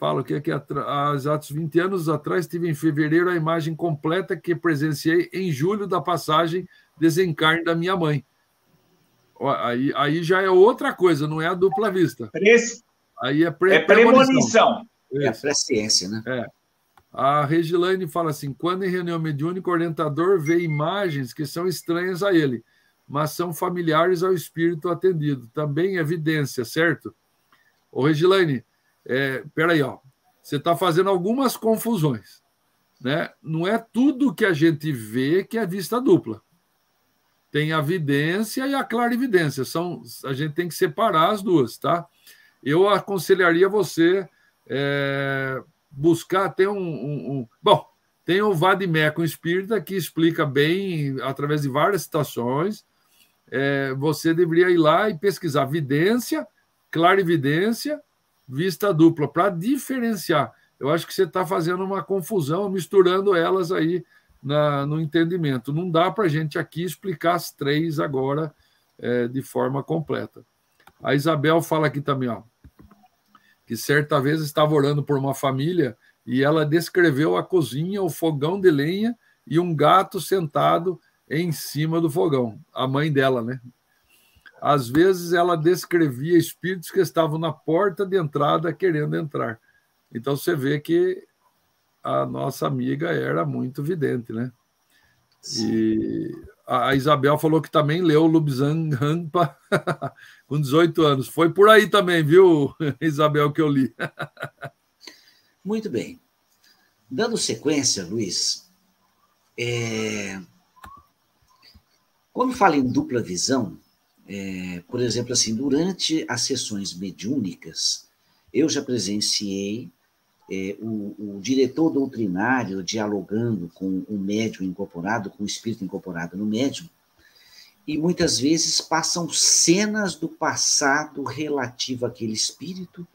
fala que, que há exatos 20 anos atrás tive em fevereiro a imagem completa que presenciei em julho da passagem desencarne da minha mãe. Aí, aí já é outra coisa, não é a dupla vista. Aí é, pre é premonição. É a presciência, né? É. A Regilane fala assim: quando em reunião mediúnica, o orientador vê imagens que são estranhas a ele. mas são familiares ao espírito atendido. Também evidência, certo? Ô, Regilane, é, peraí, ó. Você está fazendo algumas confusões. Né? Não é tudo que a gente vê que é vista dupla. Tem a vidência e a clarividência. São, a gente tem que separar as duas, tá? Eu aconselharia você é, buscar ter um, um, um, Bom, tem o Vadimeco Espírita que explica bem, através de várias citações. É, você deveria ir lá e pesquisar vidência, clarividência, vista dupla, para diferenciar. Eu acho que você está fazendo uma confusão, misturando elas aí na, no entendimento. Não dá para a gente aqui explicar as três agora é, de forma completa. A Isabel fala aqui também, ó, que certa vez estava orando por uma família e ela descreveu a cozinha, o fogão de lenha e um gato sentado em cima do fogão, a mãe dela, né? Às vezes ela descrevia espíritos que estavam na porta de entrada querendo entrar. Então você vê que a nossa amiga era muito vidente, né? Sim. E a Isabel falou que também leu Lubzan Rampa com 18 anos. Foi por aí também, viu, Isabel, que eu li. Muito bem. Dando sequência, Luiz, é... quando fala em dupla visão, é... por exemplo, assim, durante as sessões mediúnicas, eu já presenciei é, o, o, diretor doutrinário dialogando com o médium incorporado, com o espírito incorporado no médium, e muitas vezes passam cenas do passado relativo àquele espírito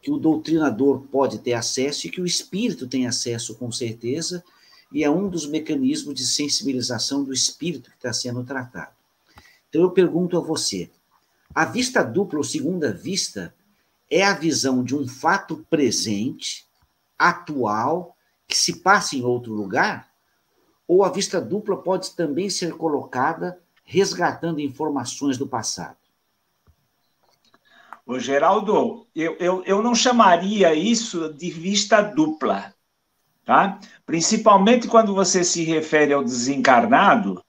que o doutrinador pode ter acesso e que o espírito tem acesso com certeza, e é um dos mecanismos de sensibilização do espírito que está sendo tratado. Então eu pergunto a você: a vista dupla ou segunda vista é a visão de um fato presente, atual, que se passa em outro lugar? Ou a vista dupla pode também ser colocada resgatando informações do passado? Ô, Geraldo, eu, eu, eu não chamaria isso de vista dupla, tá? Principalmente quando você se refere ao desencarnado,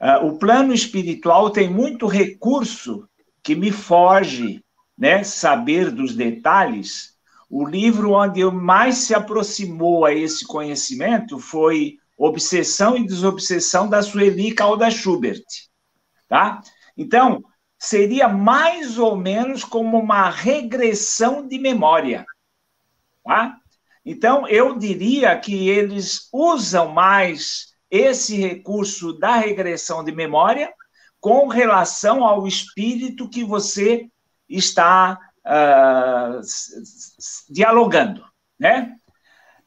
uh, o plano espiritual tem muito recurso que me foge, né? Saber dos detalhes. O livro onde eu mais se aproximou a esse conhecimento foi Obsessão e Desobsessão da Sueli Calda Schubert, tá? Então, seria mais ou menos como uma regressão de memória. Tá? Então, eu diria que eles usam mais esse recurso da regressão de memória com relação ao espírito que você está uh, dialogando, né?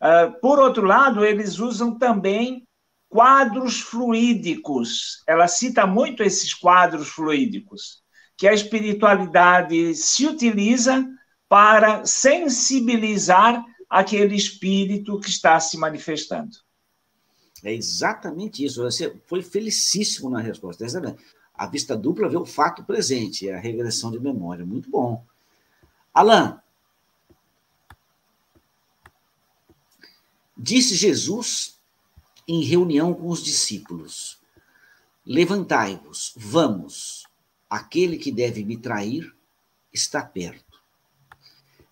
Uh, por outro lado, eles usam também quadros fluídicos. Ela cita muito esses quadros fluídicos que a espiritualidade se utiliza para sensibilizar aquele espírito que está se manifestando. É exatamente isso. Você foi felicíssimo na resposta. A vista dupla vê o fato presente, é a regressão de memória. Muito bom. Alain, disse Jesus em reunião com os discípulos: Levantai-vos, vamos aquele que deve me trair está perto.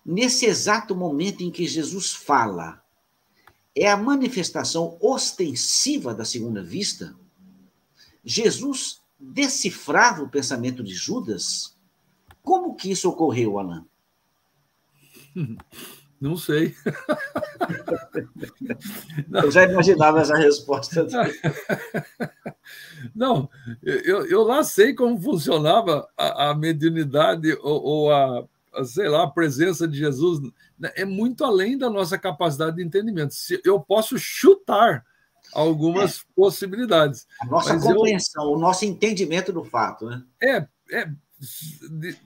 Nesse exato momento em que Jesus fala, é a manifestação ostensiva da segunda vista? Jesus decifrava o pensamento de Judas? Como que isso ocorreu, Alain? Não sei. Eu já imaginava essa resposta. Não, eu, eu lá sei como funcionava a, a mediunidade ou, ou a, sei lá, a presença de Jesus. É muito além da nossa capacidade de entendimento. Eu posso chutar algumas é. possibilidades. A nossa compreensão, eu, o nosso entendimento do fato, né? É, é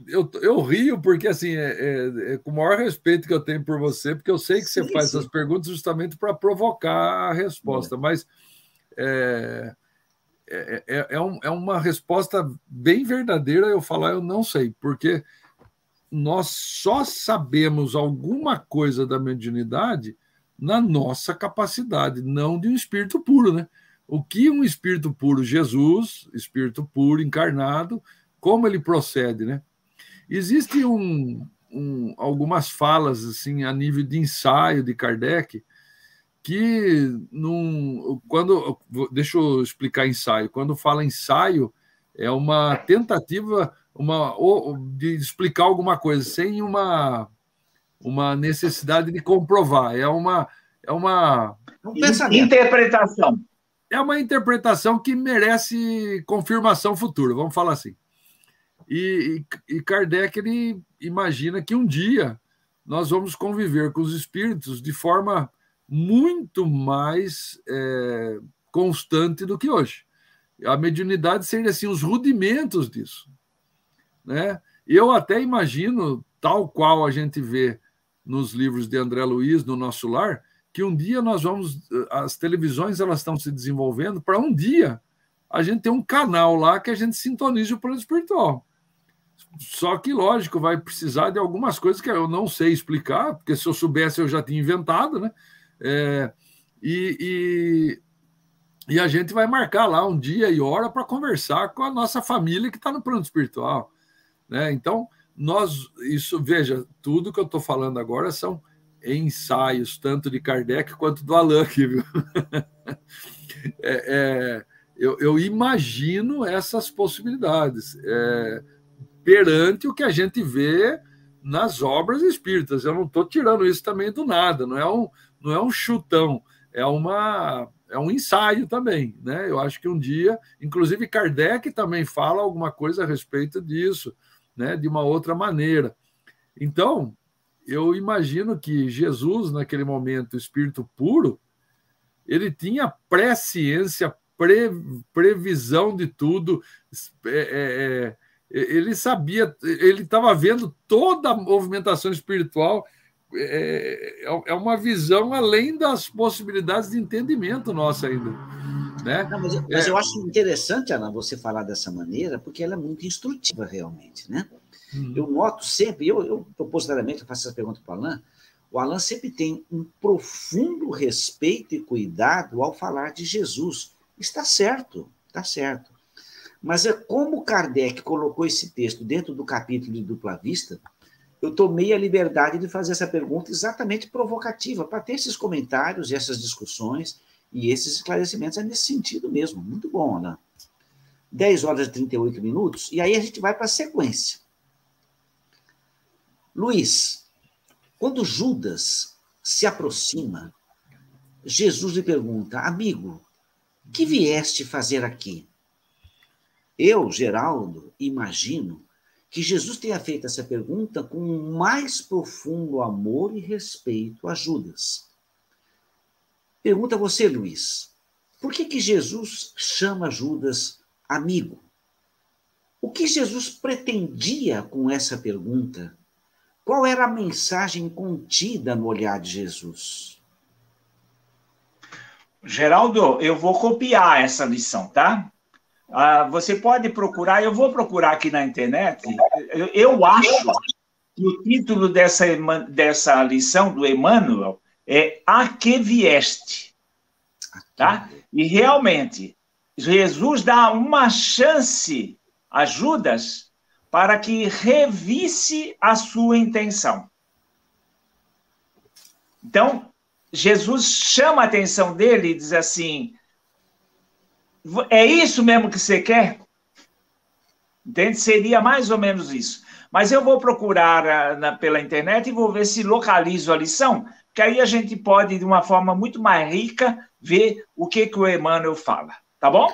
eu, eu rio porque assim é, é, é, com o maior respeito que eu tenho por você, porque eu sei que sim, você faz sim. essas perguntas justamente para provocar a resposta, é. mas é, é, é, é, um, é uma resposta bem verdadeira eu falar eu não sei, porque nós só sabemos alguma coisa da mediunidade na nossa capacidade, não de um espírito puro, né? o que um espírito puro, Jesus, espírito puro, encarnado, como ele procede, né? Existe um, um, algumas falas assim a nível de ensaio de Kardec que num, quando deixa eu explicar ensaio quando fala ensaio é uma tentativa uma de explicar alguma coisa sem uma uma necessidade de comprovar. É uma é uma um interpretação. É uma interpretação que merece confirmação futura vamos falar assim. E, e, e Kardec ele imagina que um dia nós vamos conviver com os espíritos de forma muito mais é, constante do que hoje. A mediunidade seria assim os rudimentos disso, né? Eu até imagino, tal qual a gente vê nos livros de André Luiz no nosso lar, que um dia nós vamos, as televisões elas estão se desenvolvendo para um dia a gente ter um canal lá que a gente sintonize o plano espiritual. Só que, lógico, vai precisar de algumas coisas que eu não sei explicar, porque se eu soubesse eu já tinha inventado, né? É, e, e, e, a gente vai marcar lá um dia e hora para conversar com a nossa família que está no plano espiritual. Né? Então, nós, isso, veja, tudo que eu estou falando agora são ensaios, tanto de Kardec quanto do Allan viu? é, é, eu, eu, imagino essas possibilidades. É, perante o que a gente vê nas obras espíritas. Eu não estou tirando isso também do nada, não é um, não é um chutão, é uma é um ensaio também, né? Eu acho que um dia, inclusive Kardec também fala alguma coisa a respeito disso, né? De uma outra maneira. Então, eu imagino que Jesus, naquele momento, espírito puro, ele tinha presciência, pre, previsão de tudo, é, é, é ele sabia, ele estava vendo toda a movimentação espiritual. É, é, é uma visão além das possibilidades de entendimento nossa ainda. Né? Não, mas, mas é. eu acho interessante, Ana, você falar dessa maneira, porque ela é muito instrutiva realmente. Né? Uhum. Eu noto sempre, eu, eu propositadamente eu faço essa pergunta para o Alain, o Alain sempre tem um profundo respeito e cuidado ao falar de Jesus. Está certo, está certo. Mas é como Kardec colocou esse texto dentro do capítulo de dupla vista, eu tomei a liberdade de fazer essa pergunta exatamente provocativa, para ter esses comentários, essas discussões e esses esclarecimentos. É nesse sentido mesmo. Muito bom, Ana. 10 horas e 38 minutos, e aí a gente vai para a sequência. Luiz, quando Judas se aproxima, Jesus lhe pergunta: Amigo, que vieste fazer aqui? Eu, Geraldo, imagino que Jesus tenha feito essa pergunta com um mais profundo amor e respeito a Judas. Pergunta você, Luiz, por que, que Jesus chama Judas amigo? O que Jesus pretendia com essa pergunta? Qual era a mensagem contida no olhar de Jesus? Geraldo, eu vou copiar essa lição, tá? Ah, você pode procurar, eu vou procurar aqui na internet. Eu, eu acho que o título dessa, dessa lição do Emmanuel é A que vieste. Tá? E realmente, Jesus dá uma chance a Judas para que revisse a sua intenção. Então, Jesus chama a atenção dele e diz assim: é isso mesmo que você quer? Entende? Seria mais ou menos isso. Mas eu vou procurar ah, na, pela internet e vou ver se localizo a lição, que aí a gente pode, de uma forma muito mais rica, ver o que, que o Emmanuel fala. Tá bom?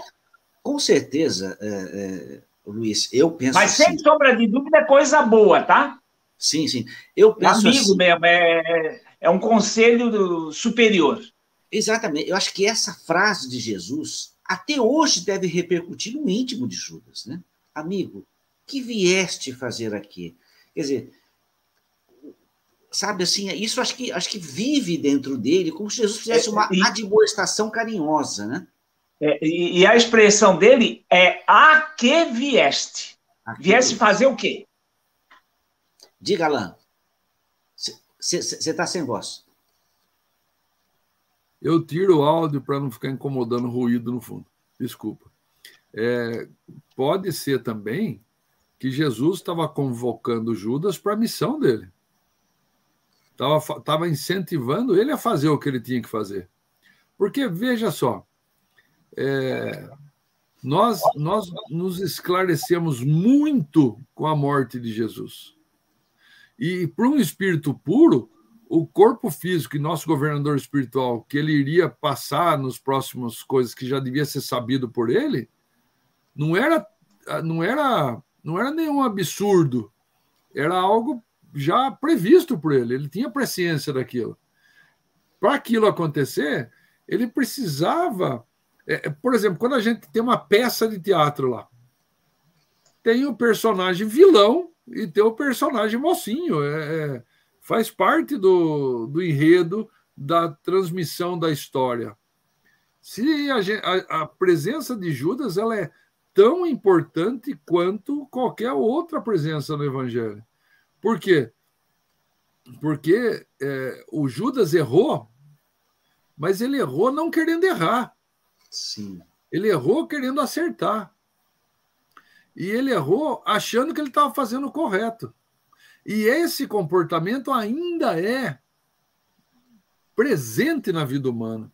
Com certeza, é, é, Luiz, eu penso. Mas sem assim, sombra de dúvida é coisa boa, tá? Sim, sim. Eu penso. Amigo assim, mesmo, é, é um conselho superior. Exatamente. Eu acho que essa frase de Jesus até hoje deve repercutir no íntimo de Judas, né? Amigo, que vieste fazer aqui? Quer dizer, sabe assim, isso acho que acho que vive dentro dele como se Jesus fizesse é, uma é, admoestação carinhosa, né? É, e, e, a expressão dele é a que vieste. Aqui vieste fazer o quê? Diga, Alain. Você está sem voz. Eu tiro o áudio para não ficar incomodando ruído no fundo. Desculpa. É, pode ser também que Jesus estava convocando Judas para a missão dele. Estava incentivando ele a fazer o que ele tinha que fazer. Porque, veja só, é, nós, nós nos esclarecemos muito com a morte de Jesus. E para um espírito puro, o corpo físico e nosso governador espiritual, que ele iria passar nos próximos coisas que já devia ser sabido por ele, não era não era não era nenhum absurdo. Era algo já previsto por ele, ele tinha presciência daquilo. Para aquilo acontecer, ele precisava. É, é, por exemplo, quando a gente tem uma peça de teatro lá, tem o personagem vilão e tem o personagem mocinho. É, é, faz parte do, do enredo da transmissão da história. Se a, a, a, presença de Judas ela é tão importante quanto qualquer outra presença no Evangelho. Por quê? Porque é, o Judas errou, mas ele errou não querendo errar. Sim. Ele errou querendo acertar. E ele errou achando que ele estava fazendo o correto. E esse comportamento ainda é presente na vida humana.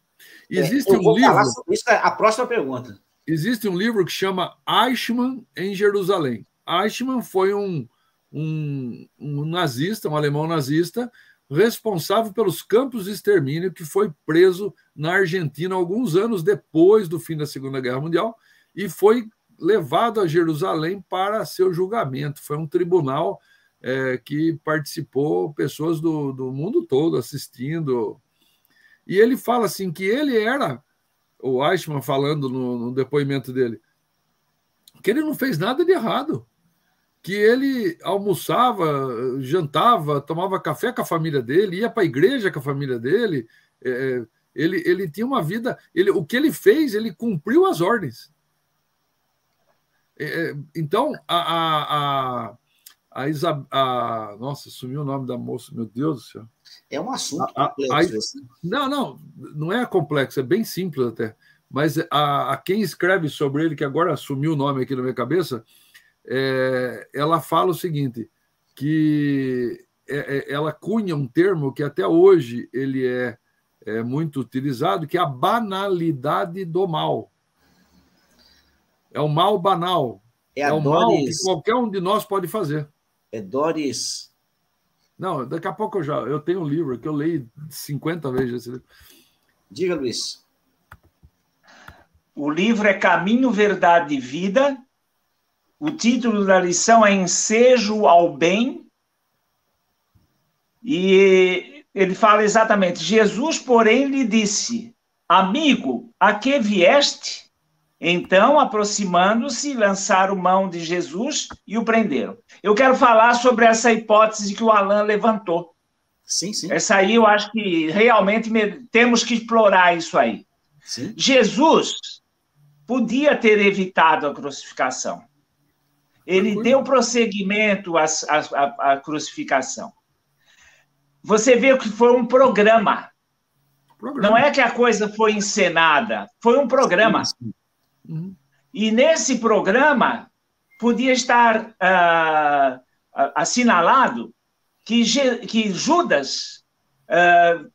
É, Existe é, um livro. Isso é a próxima pergunta. Existe um livro que chama Eichmann em Jerusalém. Eichmann foi um, um, um nazista, um alemão nazista, responsável pelos campos de extermínio, que foi preso na Argentina alguns anos depois do fim da Segunda Guerra Mundial e foi levado a Jerusalém para seu julgamento. Foi um tribunal é, que participou pessoas do, do mundo todo assistindo. E ele fala assim que ele era, o Eichmann falando no, no depoimento dele, que ele não fez nada de errado que ele almoçava, jantava, tomava café com a família dele, ia para a igreja com a família dele. É, ele, ele tinha uma vida. Ele, o que ele fez, ele cumpriu as ordens. É, é então, a, a, a, a, Isab, a Nossa, sumiu o nome da moça, meu Deus do céu. É um assunto complexo. Assim. Não, não, não é complexo, é bem simples até. Mas a, a quem escreve sobre ele, que agora sumiu o nome aqui na minha cabeça, é, ela fala o seguinte, que é, é, ela cunha um termo que até hoje ele é, é muito utilizado, que é a banalidade do mal. É o mal banal. É, é o mal que qualquer um de nós pode fazer. É Doris. Não, daqui a pouco eu já. Eu tenho um livro que eu leio 50 vezes esse livro. Diga, Luiz. O livro é Caminho, Verdade e Vida, o título da lição é Ensejo ao Bem. E ele fala exatamente: Jesus, porém, lhe disse: Amigo, a que vieste? Então, aproximando-se, lançaram mão de Jesus e o prenderam. Eu quero falar sobre essa hipótese que o Alain levantou. Sim, sim. Essa aí eu acho que realmente temos que explorar isso aí. Sim. Jesus podia ter evitado a crucificação. Ele deu prosseguimento à, à, à, crucificação. Você vê que foi um programa. programa. Não é que a coisa foi encenada, foi um programa. Uhum. E nesse programa podia estar uh, assinalado que, que Judas, uh,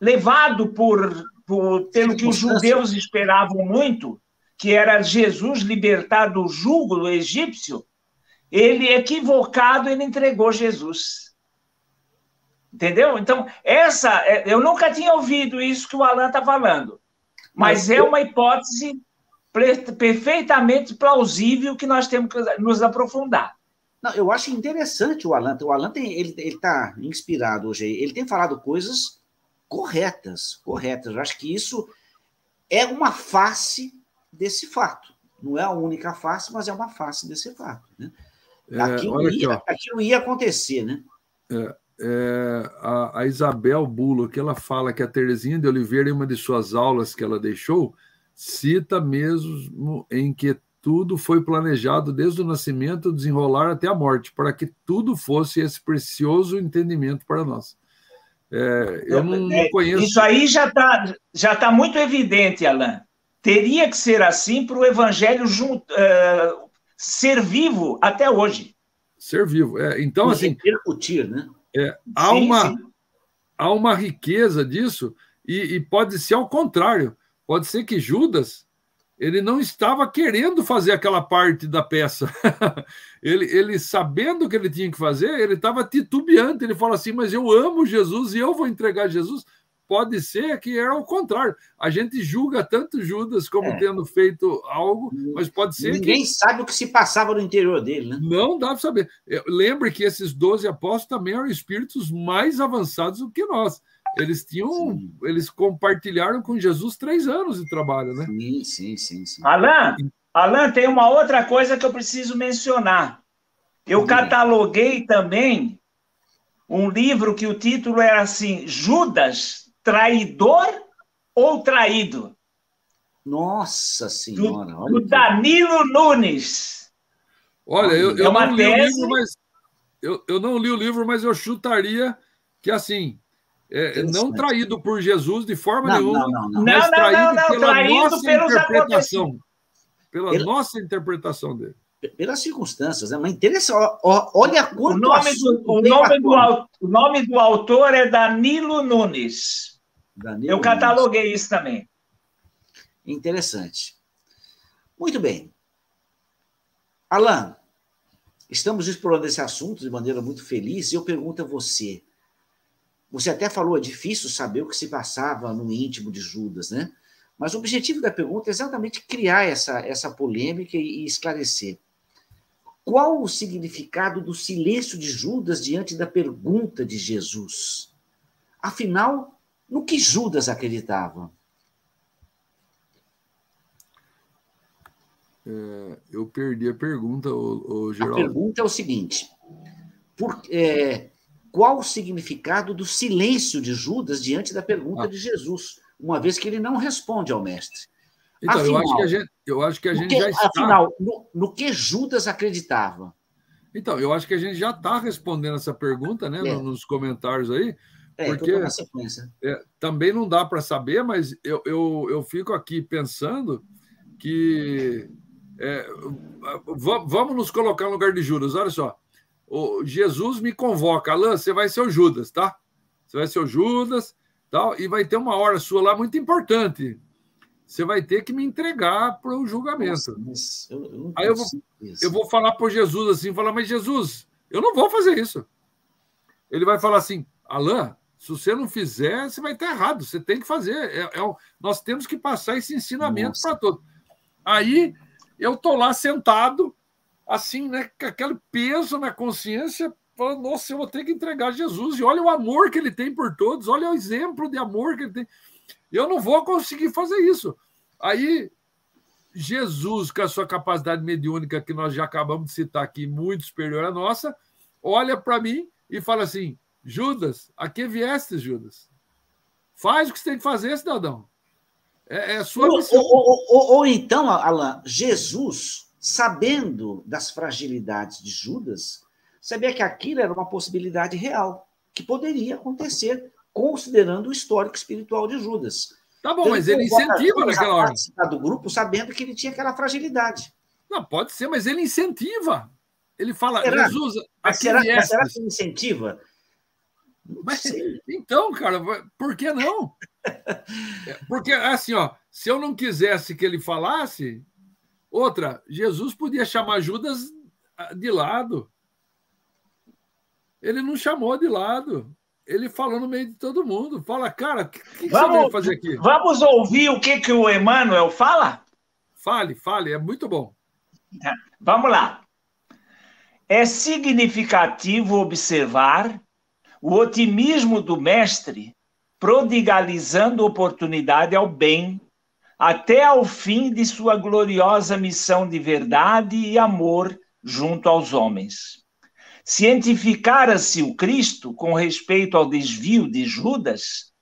levado por, por pelo que os judeus esperavam muito, que era Jesus libertar do jugo do egípcio, ele, equivocado, ele entregou Jesus. Entendeu? Então, essa, é, eu nunca tinha ouvido isso que o Alan está falando, mas é uma hipótese perfeitamente plausível que nós temos que nos aprofundar. Não, eu acho interessante o Alan. O Alan tem, ele está inspirado hoje. Ele tem falado coisas corretas, corretas. Eu acho que isso é uma face desse fato. Não é a única face, mas é uma face desse fato. Né? É, aquilo, ia, aqui, aquilo ia acontecer, né? É, é, a, a, Isabel Bulo, que ela fala que a Terezinha de Oliveira, em uma de suas aulas que ela deixou, cita mesmo em que tudo foi planejado desde o nascimento, desenrolar até a morte, para que tudo fosse esse precioso entendimento para nós. É, eu não, não, é, conheço. Isso aí já está já tá muito evidente, Alain. Teria que ser assim para o evangelho junto, uh, ser vivo até hoje. Ser vivo. É, então, e assim. Repercutir, né? É, há, sim, uma, sim. há uma riqueza disso, e, e pode ser ao contrário. Pode ser que Judas ele não estava querendo fazer aquela parte da peça. ele, ele, sabendo que ele tinha que fazer, ele estava titubeante. Ele fala assim: Mas eu amo Jesus e eu vou entregar Jesus. Pode ser que era o contrário. A gente julga tanto Judas como é. tendo feito algo, mas pode ser Ninguém que... sabe o que se passava no interior dele, né? Não dá para saber. Lembre que esses 12 apóstolos também eram espíritos mais avançados do que nós. Eles tinham, sim. eles compartilharam com Jesus três anos de trabalho, né? Sim, sim, sim. sim. Alain, Alain, tem uma outra coisa que eu preciso mencionar. Eu cataloguei também um livro que o título era assim: Judas, traidor ou traído? Nossa Senhora! Do, do Danilo Nunes. Olha, eu, eu é não li tese... o livro, mas eu, eu não li o livro, mas eu chutaria que assim é, não traído por Jesus de forma não, nenhuma, não, não, mas traído pela traído nossa interpretação. Pela, pela, nossa interpretação dele. Pelas circunstâncias, é uma interessante. Olha quanto o nome, do, o, nome do, o nome do autor é Danilo Nunes. Danilo Eu cataloguei Nunes. isso também. Interessante. Muito bem. Alan, estamos explorando esse assunto de maneira muito feliz e eu pergunto a você: você até falou, é difícil saber o que se passava no íntimo de Judas, né? Mas o objetivo da pergunta é exatamente criar essa, essa polêmica e, e esclarecer. Qual o significado do silêncio de Judas diante da pergunta de Jesus? Afinal, no que Judas acreditava? É, eu perdi a pergunta, o, o Geraldo. A pergunta é o seguinte: por, é, qual o significado do silêncio de Judas diante da pergunta ah. de Jesus, uma vez que ele não responde ao mestre. Então, afinal, eu acho que a gente, eu acho que a gente que, já está... Afinal, no, no, que Judas acreditava? Então, eu acho que a gente já está respondendo essa pergunta né, é. nos comentários aí, é, porque é, também não dá para saber, mas eu, eu, eu fico aqui pensando que é, vamos nos colocar no lugar de Judas. Olha só, o Jesus me convoca, Alain, você vai ser o Judas, tá? Você vai ser o Judas, tal, e vai ter uma hora sua lá muito importante. Você vai ter que me entregar para o julgamento. Nossa, eu, eu Aí eu vou, eu vou falar para Jesus assim, falar, mas Jesus, eu não vou fazer isso. Ele vai falar assim, Alain, se você não fizer, você vai estar errado. Você tem que fazer. É, é, nós temos que passar esse ensinamento para todos. Aí eu estou lá sentado, assim, né, com aquele peso na consciência, falando, nossa, eu vou ter que entregar Jesus, e olha o amor que ele tem por todos, olha o exemplo de amor que ele tem. Eu não vou conseguir fazer isso. Aí, Jesus, com a sua capacidade mediúnica, que nós já acabamos de citar aqui, muito superior à nossa, olha para mim e fala assim: Judas, a que vieste, Judas? Faz o que você tem que fazer, cidadão. É, é sua missão. Ou, ou, ou, ou então, Alain, Jesus sabendo das fragilidades de Judas, sabia que aquilo era uma possibilidade real, que poderia acontecer, considerando o histórico espiritual de Judas. Tá bom, então, mas ele incentiva naquela hora. do grupo sabendo que ele tinha aquela fragilidade. Não, pode ser, mas ele incentiva. Ele fala, será? Jesus, mas será, mas será que ele incentiva? Mas, então, cara, por que não? Porque, assim, ó, se eu não quisesse que ele falasse, Outra, Jesus podia chamar Judas ah, de lado. Ele não chamou de lado. Ele falou no meio de todo mundo. Fala, cara, o que, que vamos, você veio fazer aqui? Vamos ouvir o que, que o Emmanuel fala? Fale, fale, é muito bom. É, vamos lá. É significativo observar o otimismo do mestre prodigalizando oportunidade ao bem até ao fim de sua gloriosa missão de verdade e amor junto aos homens. Cientificara-se o Cristo com respeito ao desvio de Judas,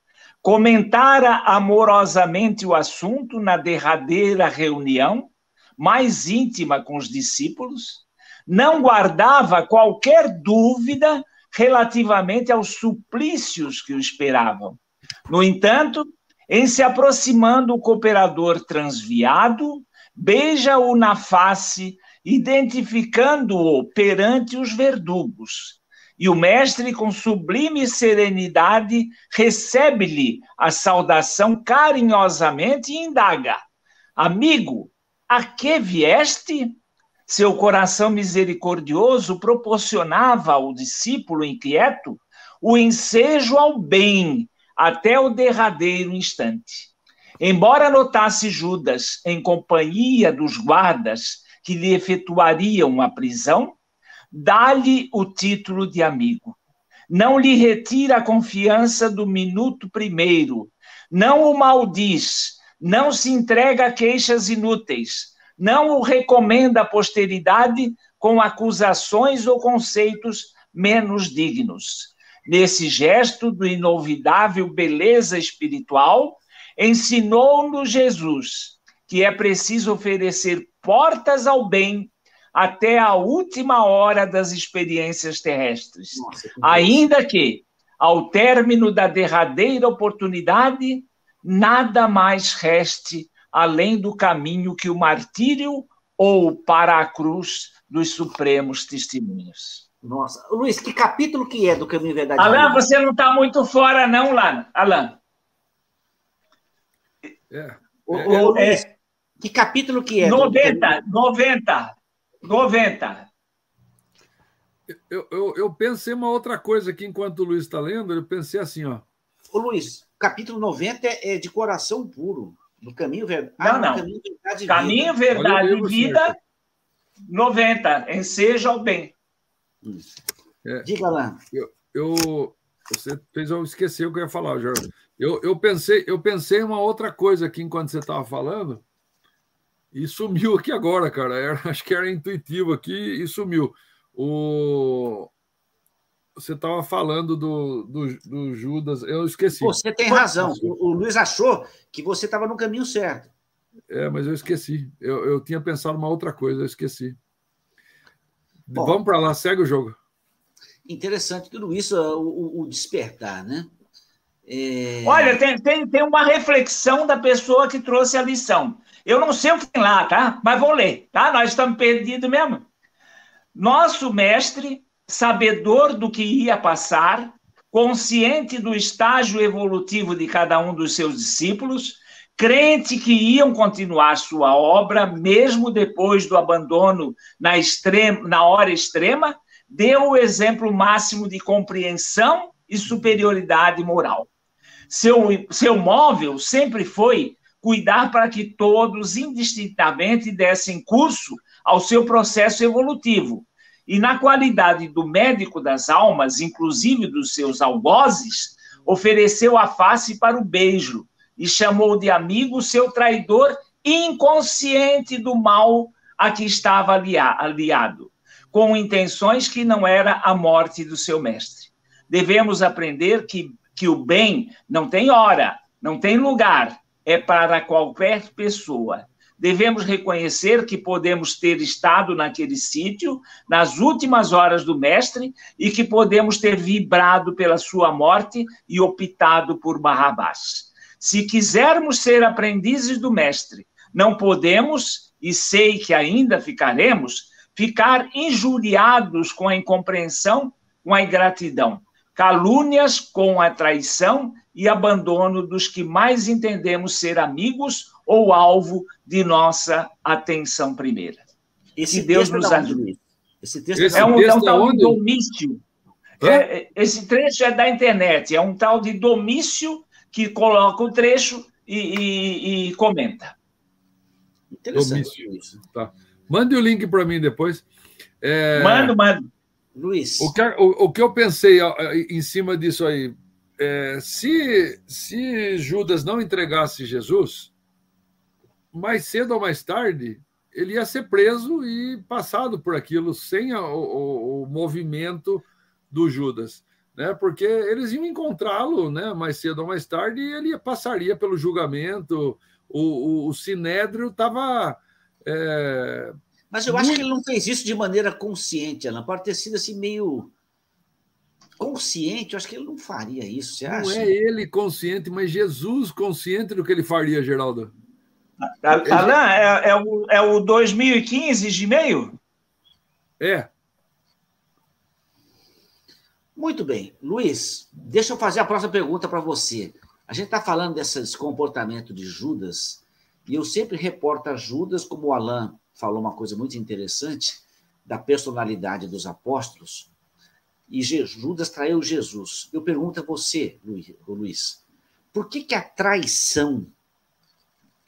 comentara amorosamente o assunto na derradeira reunião, mais íntima com os discípulos, não guardava qualquer dúvida relativamente aos suplícios que o esperavam. No entanto, em se aproximando o cooperador transviado, beija-o na face, identificando-o perante os verdugos. E o mestre, com sublime serenidade, recebe-lhe a saudação carinhosamente e indaga: Amigo, a que vieste? Seu coração misericordioso proporcionava ao discípulo inquieto o ensejo ao bem até o derradeiro instante. Embora notasse Judas em companhia dos guardas que lhe efetuariam a prisão, dá-lhe o título de amigo. Não lhe retira a confiança do minuto primeiro, não o maldiz, não se entrega a queixas inúteis, não o recomenda à posteridade com acusações ou conceitos menos dignos. Nesse gesto do inolvidável beleza espiritual, ensinou-nos Jesus que é preciso oferecer portas ao bem até a última hora das experiências terrestres. Nossa, Ainda que, ao término da derradeira oportunidade, nada mais reste além do caminho que o martírio ou para a cruz dos supremos testemunhos. Nossa, Luiz, que capítulo que é do Caminho Verdade? Alain, você não está muito fora, não, Alain. É. O, é, o, é, Luiz, que capítulo que é? 90, 90, 90. Eu, eu, eu pensei uma outra coisa aqui enquanto o Luiz está lendo, eu pensei assim, ó. Ô Luiz, capítulo 90 é de coração puro, do caminho verdade. Ah, não, não. Caminho verdade, caminho, vida. verdade e vida, 90, enseja o bem. É, Diga lá. Eu, eu, você fez eu esquecer o que eu ia falar, Jorge. Eu, eu, pensei, eu pensei uma outra coisa aqui enquanto você estava falando e sumiu aqui agora, cara. Era, acho que era intuitivo aqui e sumiu. O, você estava falando do, do, do, Judas, eu esqueci. Você tem razão. O, o Luiz achou que você estava no caminho certo. É, mas eu esqueci. Eu, eu tinha pensado uma outra coisa, eu esqueci. Bom, Vamos para lá, segue o jogo. Interessante tudo isso, o, o despertar, né? É... Olha, tem, tem, tem uma reflexão da pessoa que trouxe a lição. Eu não sei o que tem lá, tá? Mas vou ler, tá? Nós estamos perdidos mesmo. Nosso mestre sabedor do que ia passar, consciente do estágio evolutivo de cada um dos seus discípulos, crente que iam continuar sua obra mesmo depois do abandono na, extrema, na hora extrema, deu o exemplo máximo de compreensão e superioridade moral. Seu, seu móvel sempre foi cuidar para que todos indistintamente dessem curso ao seu processo evolutivo, e na qualidade do médico das almas, inclusive dos seus algozes, ofereceu a face para o beijo e chamou de amigo seu traidor inconsciente do mal a que estava aliado, com intenções que não era a morte do seu mestre. Devemos aprender que, que o bem não tem hora, não tem lugar, é para qualquer pessoa devemos reconhecer que podemos ter estado naquele sítio nas últimas horas do Mestre e que podemos ter vibrado pela sua morte e optado por Barrabás. Se quisermos ser aprendizes do Mestre, não podemos, e sei que ainda ficaremos, ficar injuriados com a incompreensão, com a ingratidão, calúnias com a traição e abandono dos que mais entendemos ser amigos ou alvo de nossa atenção primeira. Esse que Deus nos ajude. Esse texto esse é um, texto é um tal de domício. É, esse trecho é da internet, é um tal de domício que coloca o trecho e, e, e comenta. Domício. Tá. Mande o link para mim depois. É... Mando, mando. Luiz. O que, o, o que eu pensei em cima disso aí, é, se, se Judas não entregasse Jesus, mais cedo ou mais tarde, ele ia ser preso e passado por aquilo sem o, o, o movimento do Judas, né? Porque eles iam encontrá-lo, né? Mais cedo ou mais tarde, e ele passaria pelo julgamento. O, o, o Sinédrio estava. É... Mas eu acho que ele não fez isso de maneira consciente, Alan. Pode ter sido assim meio consciente, eu acho que ele não faria isso, você não acha? Não é ele consciente, mas Jesus consciente do que ele faria, Geraldo. Alain, é, é, o, é o 2015 de meio? É. Muito bem. Luiz, deixa eu fazer a próxima pergunta para você. A gente está falando desse comportamento de Judas, e eu sempre reporto a Judas, como o Alain falou uma coisa muito interessante, da personalidade dos apóstolos, e Judas traiu Jesus. Eu pergunto a você, Luiz, por que, que a traição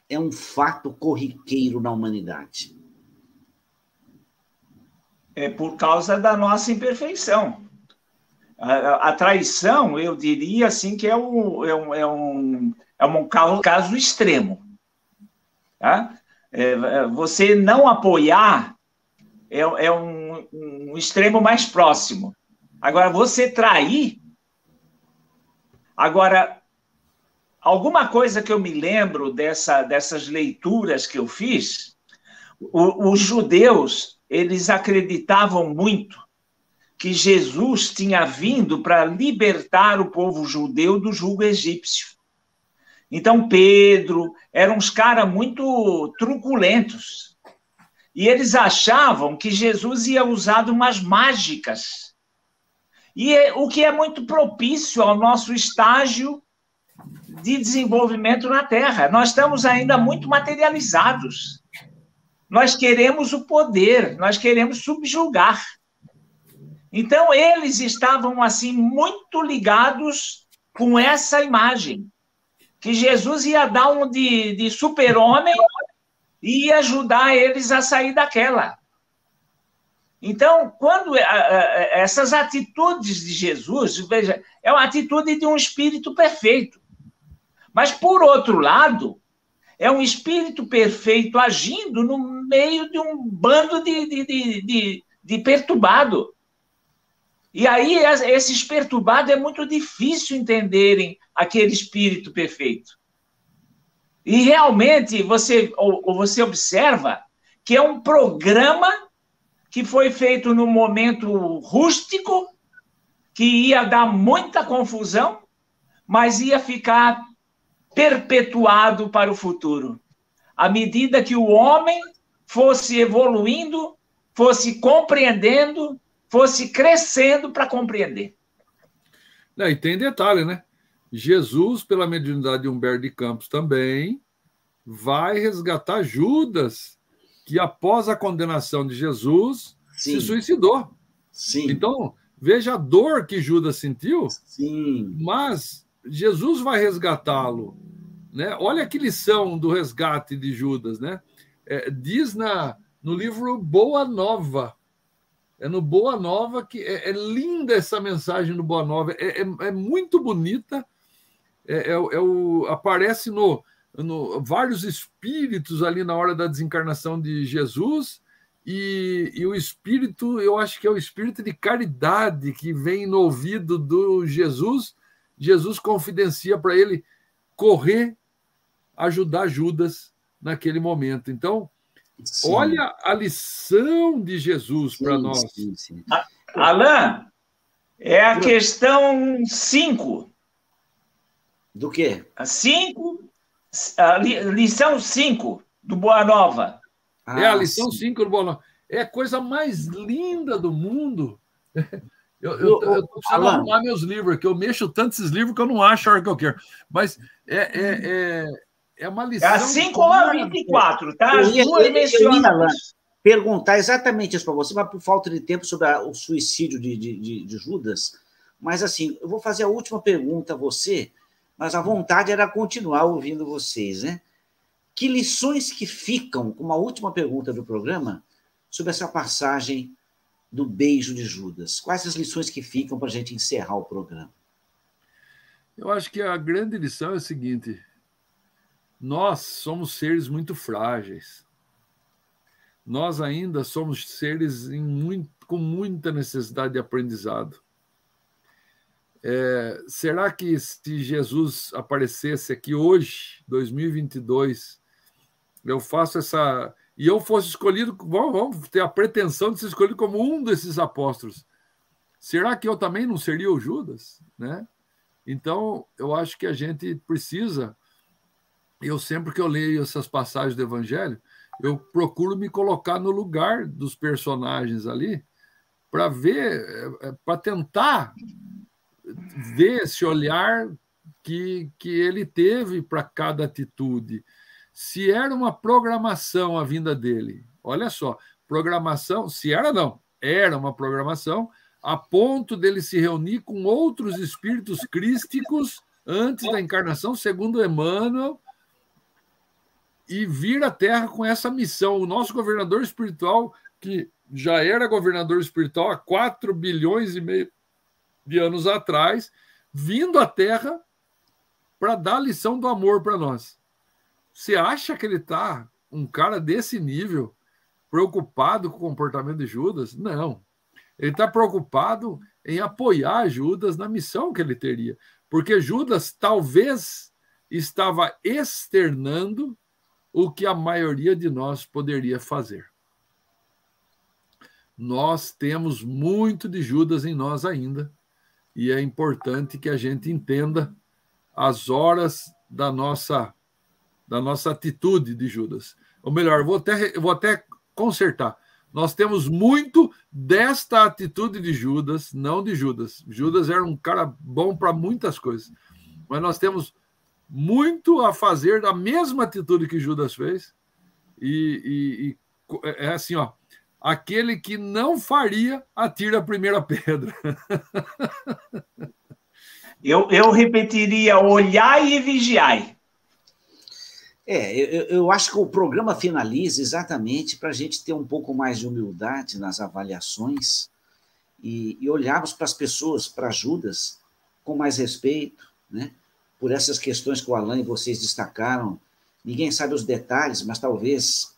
é um fato corriqueiro na humanidade? É por causa da nossa imperfeição. A, traição, eu diria assim, que é um, é um, é um, é um caso, caso extremo. Tá? É, é você não apoiar é, é um, um extremo mais próximo. Agora, você trair. Agora, alguma coisa que eu me lembro dessa, dessas leituras que eu fiz, o, os judeus, eles acreditavam muito que Jesus tinha vindo para libertar o povo judeu do jugo egípcio. Então, Pedro, eram uns caras muito truculentos. E eles achavam que Jesus ia usar umas mágicas. E é, o que é muito propício ao nosso estágio de desenvolvimento na Terra. Nós estamos ainda muito materializados. Nós queremos o poder, nós queremos subjugar. Então, eles estavam, assim, muito ligados com essa imagem, que Jesus ia dar um de, de super-homem e ia ajudar eles a sair daquela. Então, quando essas atitudes de Jesus, veja, é uma atitude de um espírito perfeito. Mas, por outro lado, é um espírito perfeito agindo no meio de um bando de, de, de, de, de perturbado. E aí, esses perturbados é muito difícil entenderem aquele espírito perfeito. E realmente você, ou, você observa que é um programa que foi feito num momento rústico, que ia dar muita confusão, mas ia ficar perpetuado para o futuro. À medida que o homem fosse evoluindo, fosse compreendendo, fosse crescendo para compreender. Não, e tem detalhe, né? Jesus, pela mediunidade de Humberto de Campos também, vai resgatar Judas, que após a condenação de Jesus, Sim. se suicidou. Sim. Então, veja a dor que Judas sentiu, Sim. mas Jesus vai resgatá-lo. Né? Olha que lição do resgate de Judas. Né? É, diz na, no livro Boa Nova, é no Boa Nova que é, é linda essa mensagem no Boa Nova, é, é, é muito bonita. É, é, é o, aparece no, no, vários espíritos ali na hora da desencarnação de Jesus. E, e, o espírito, eu acho que é o espírito de caridade que vem no ouvido do Jesus. Jesus confidencia para ele correr, ajudar Judas naquele momento. Então, Sim. Olha a lição de Jesus para nós. Sim, sim. Alain, é a questão 5. Do quê? 5, a lição 5 do Boa Nova. Ah, é a lição 5 do Boa Nova. É a coisa mais linda do mundo. Eu, eu, eu, eu tô precisando Alan. arrumar meus livros, que eu mexo tanto esses livros que eu não acho a hora que eu quero. Mas é, é, é é uma lição. É assim como a 24, tá? As duas mencionadas. Perguntar exatamente isso para você, mas por falta de tempo sobre a, o suicídio de, de, de, Judas. Mas, assim, eu vou fazer a última pergunta a você, mas a vontade era continuar ouvindo vocês, né? Que lições que ficam, como a última pergunta do programa, sobre essa passagem do beijo de Judas? Quais as lições que ficam para a gente encerrar o programa? Eu acho que a grande lição é a seguinte: nós somos seres muito frágeis. Nós ainda somos seres muito, com muita necessidade de aprendizado. É, será que se Jesus aparecesse aqui hoje, 2022, eu faço essa. E eu fosse escolhido, vamos, vamos ter a pretensão de ser escolhido como um desses apóstolos. será que eu também não seria o Judas? Né? Então, eu acho que a gente precisa. Eu sempre que eu leio essas passagens do Evangelho, eu procuro me colocar no lugar dos personagens ali para ver, é, é, para tentar ver esse olhar que, que ele teve para cada atitude. Se era uma programação a vinda dele, olha só, programação, se era não, era uma programação a ponto dele se reunir com outros espíritos crísticos antes da encarnação, segundo Emmanuel, e vir à Terra com essa missão. O nosso governador espiritual, que já era governador espiritual há 4 bilhões e meio de anos atrás, vindo à Terra para dar lição do amor para nós. Você acha que ele está um cara desse nível, preocupado com o comportamento de Judas? Não. Ele está preocupado em apoiar Judas na missão que ele teria. Porque Judas talvez estava externando o que a maioria de nós poderia fazer. Nós temos muito de Judas em nós ainda, e é importante que a gente entenda as horas da nossa da nossa atitude de Judas. Ou melhor, vou até, vou até consertar. Nós temos muito desta atitude de Judas, não de Judas. Judas era um cara bom para muitas coisas, mas nós temos muito a fazer da mesma atitude que Judas fez. E, e, e é assim, ó. Aquele que não faria, atira a primeira pedra. eu, eu repetiria: olhai e vigiai. É, eu, eu acho que o programa finaliza exatamente para a gente ter um pouco mais de humildade nas avaliações e, e olharmos para as pessoas, para Judas, com mais respeito, né? Por essas questões que o Alain e vocês destacaram. Ninguém sabe os detalhes, mas talvez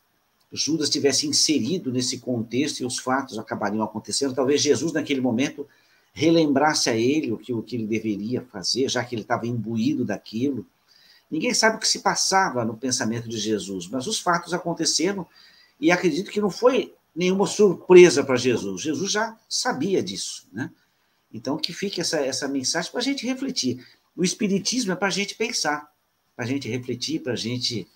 Judas tivesse inserido nesse contexto e os fatos acabariam acontecendo. Talvez Jesus, naquele momento, relembrasse a ele o que, o que ele deveria fazer, já que ele estava imbuído daquilo. Ninguém sabe o que se passava no pensamento de Jesus, mas os fatos aconteceram e acredito que não foi nenhuma surpresa para Jesus. Jesus já sabia disso, né? Então, que fique essa, essa mensagem para a gente refletir. O Espiritismo é para a gente pensar, para a gente refletir, para a gente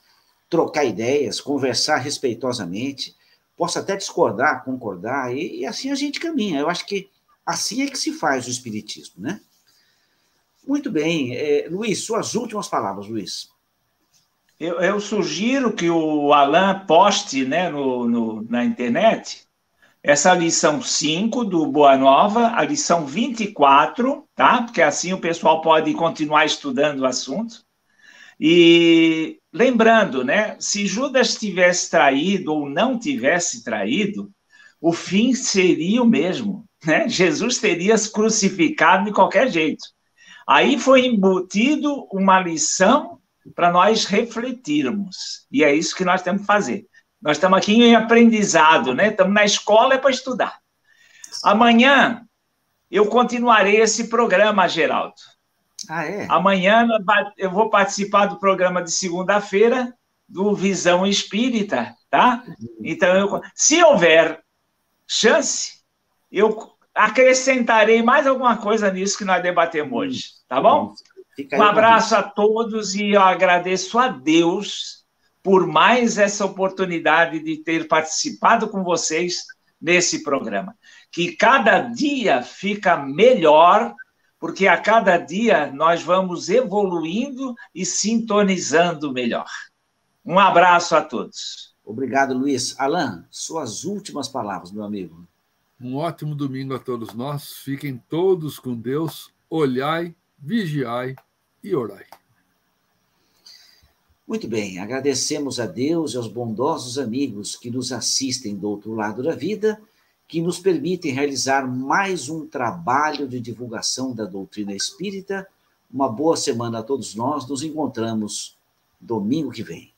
trocar ideias, conversar respeitosamente. Posso até discordar, concordar, e, e assim a gente caminha. Eu acho que assim é que se faz o Espiritismo, né? Muito bem. É, Luiz, suas últimas palavras, Luiz. Eu, eu sugiro que o Alan poste né, no, no, na internet essa lição 5 do Boa Nova, a lição 24, tá? Porque assim o pessoal pode continuar estudando o assunto. E lembrando, né, se Judas tivesse traído ou não tivesse traído, o fim seria o mesmo, né? Jesus teria se crucificado de qualquer jeito. Aí foi embutido uma lição para nós refletirmos. E é isso que nós temos que fazer. Nós estamos aqui em aprendizado, né? Estamos na escola é para estudar. Amanhã eu continuarei esse programa, Geraldo. Ah, é? Amanhã eu vou participar do programa de segunda-feira do Visão Espírita, tá? Então, eu, se houver chance, eu acrescentarei mais alguma coisa nisso que nós debatemos hoje, tá bom? Um abraço a todos e eu agradeço a Deus por mais essa oportunidade de ter participado com vocês nesse programa. Que cada dia fica melhor, porque a cada dia nós vamos evoluindo e sintonizando melhor. Um abraço a todos. Obrigado, Luiz. Alan, suas últimas palavras, meu amigo. Um ótimo domingo a todos nós. Fiquem todos com Deus. Olhai, vigiai e orai. Muito bem, agradecemos a Deus e aos bondosos amigos que nos assistem do outro lado da vida, que nos permitem realizar mais um trabalho de divulgação da doutrina espírita. Uma boa semana a todos nós. Nos encontramos domingo que vem.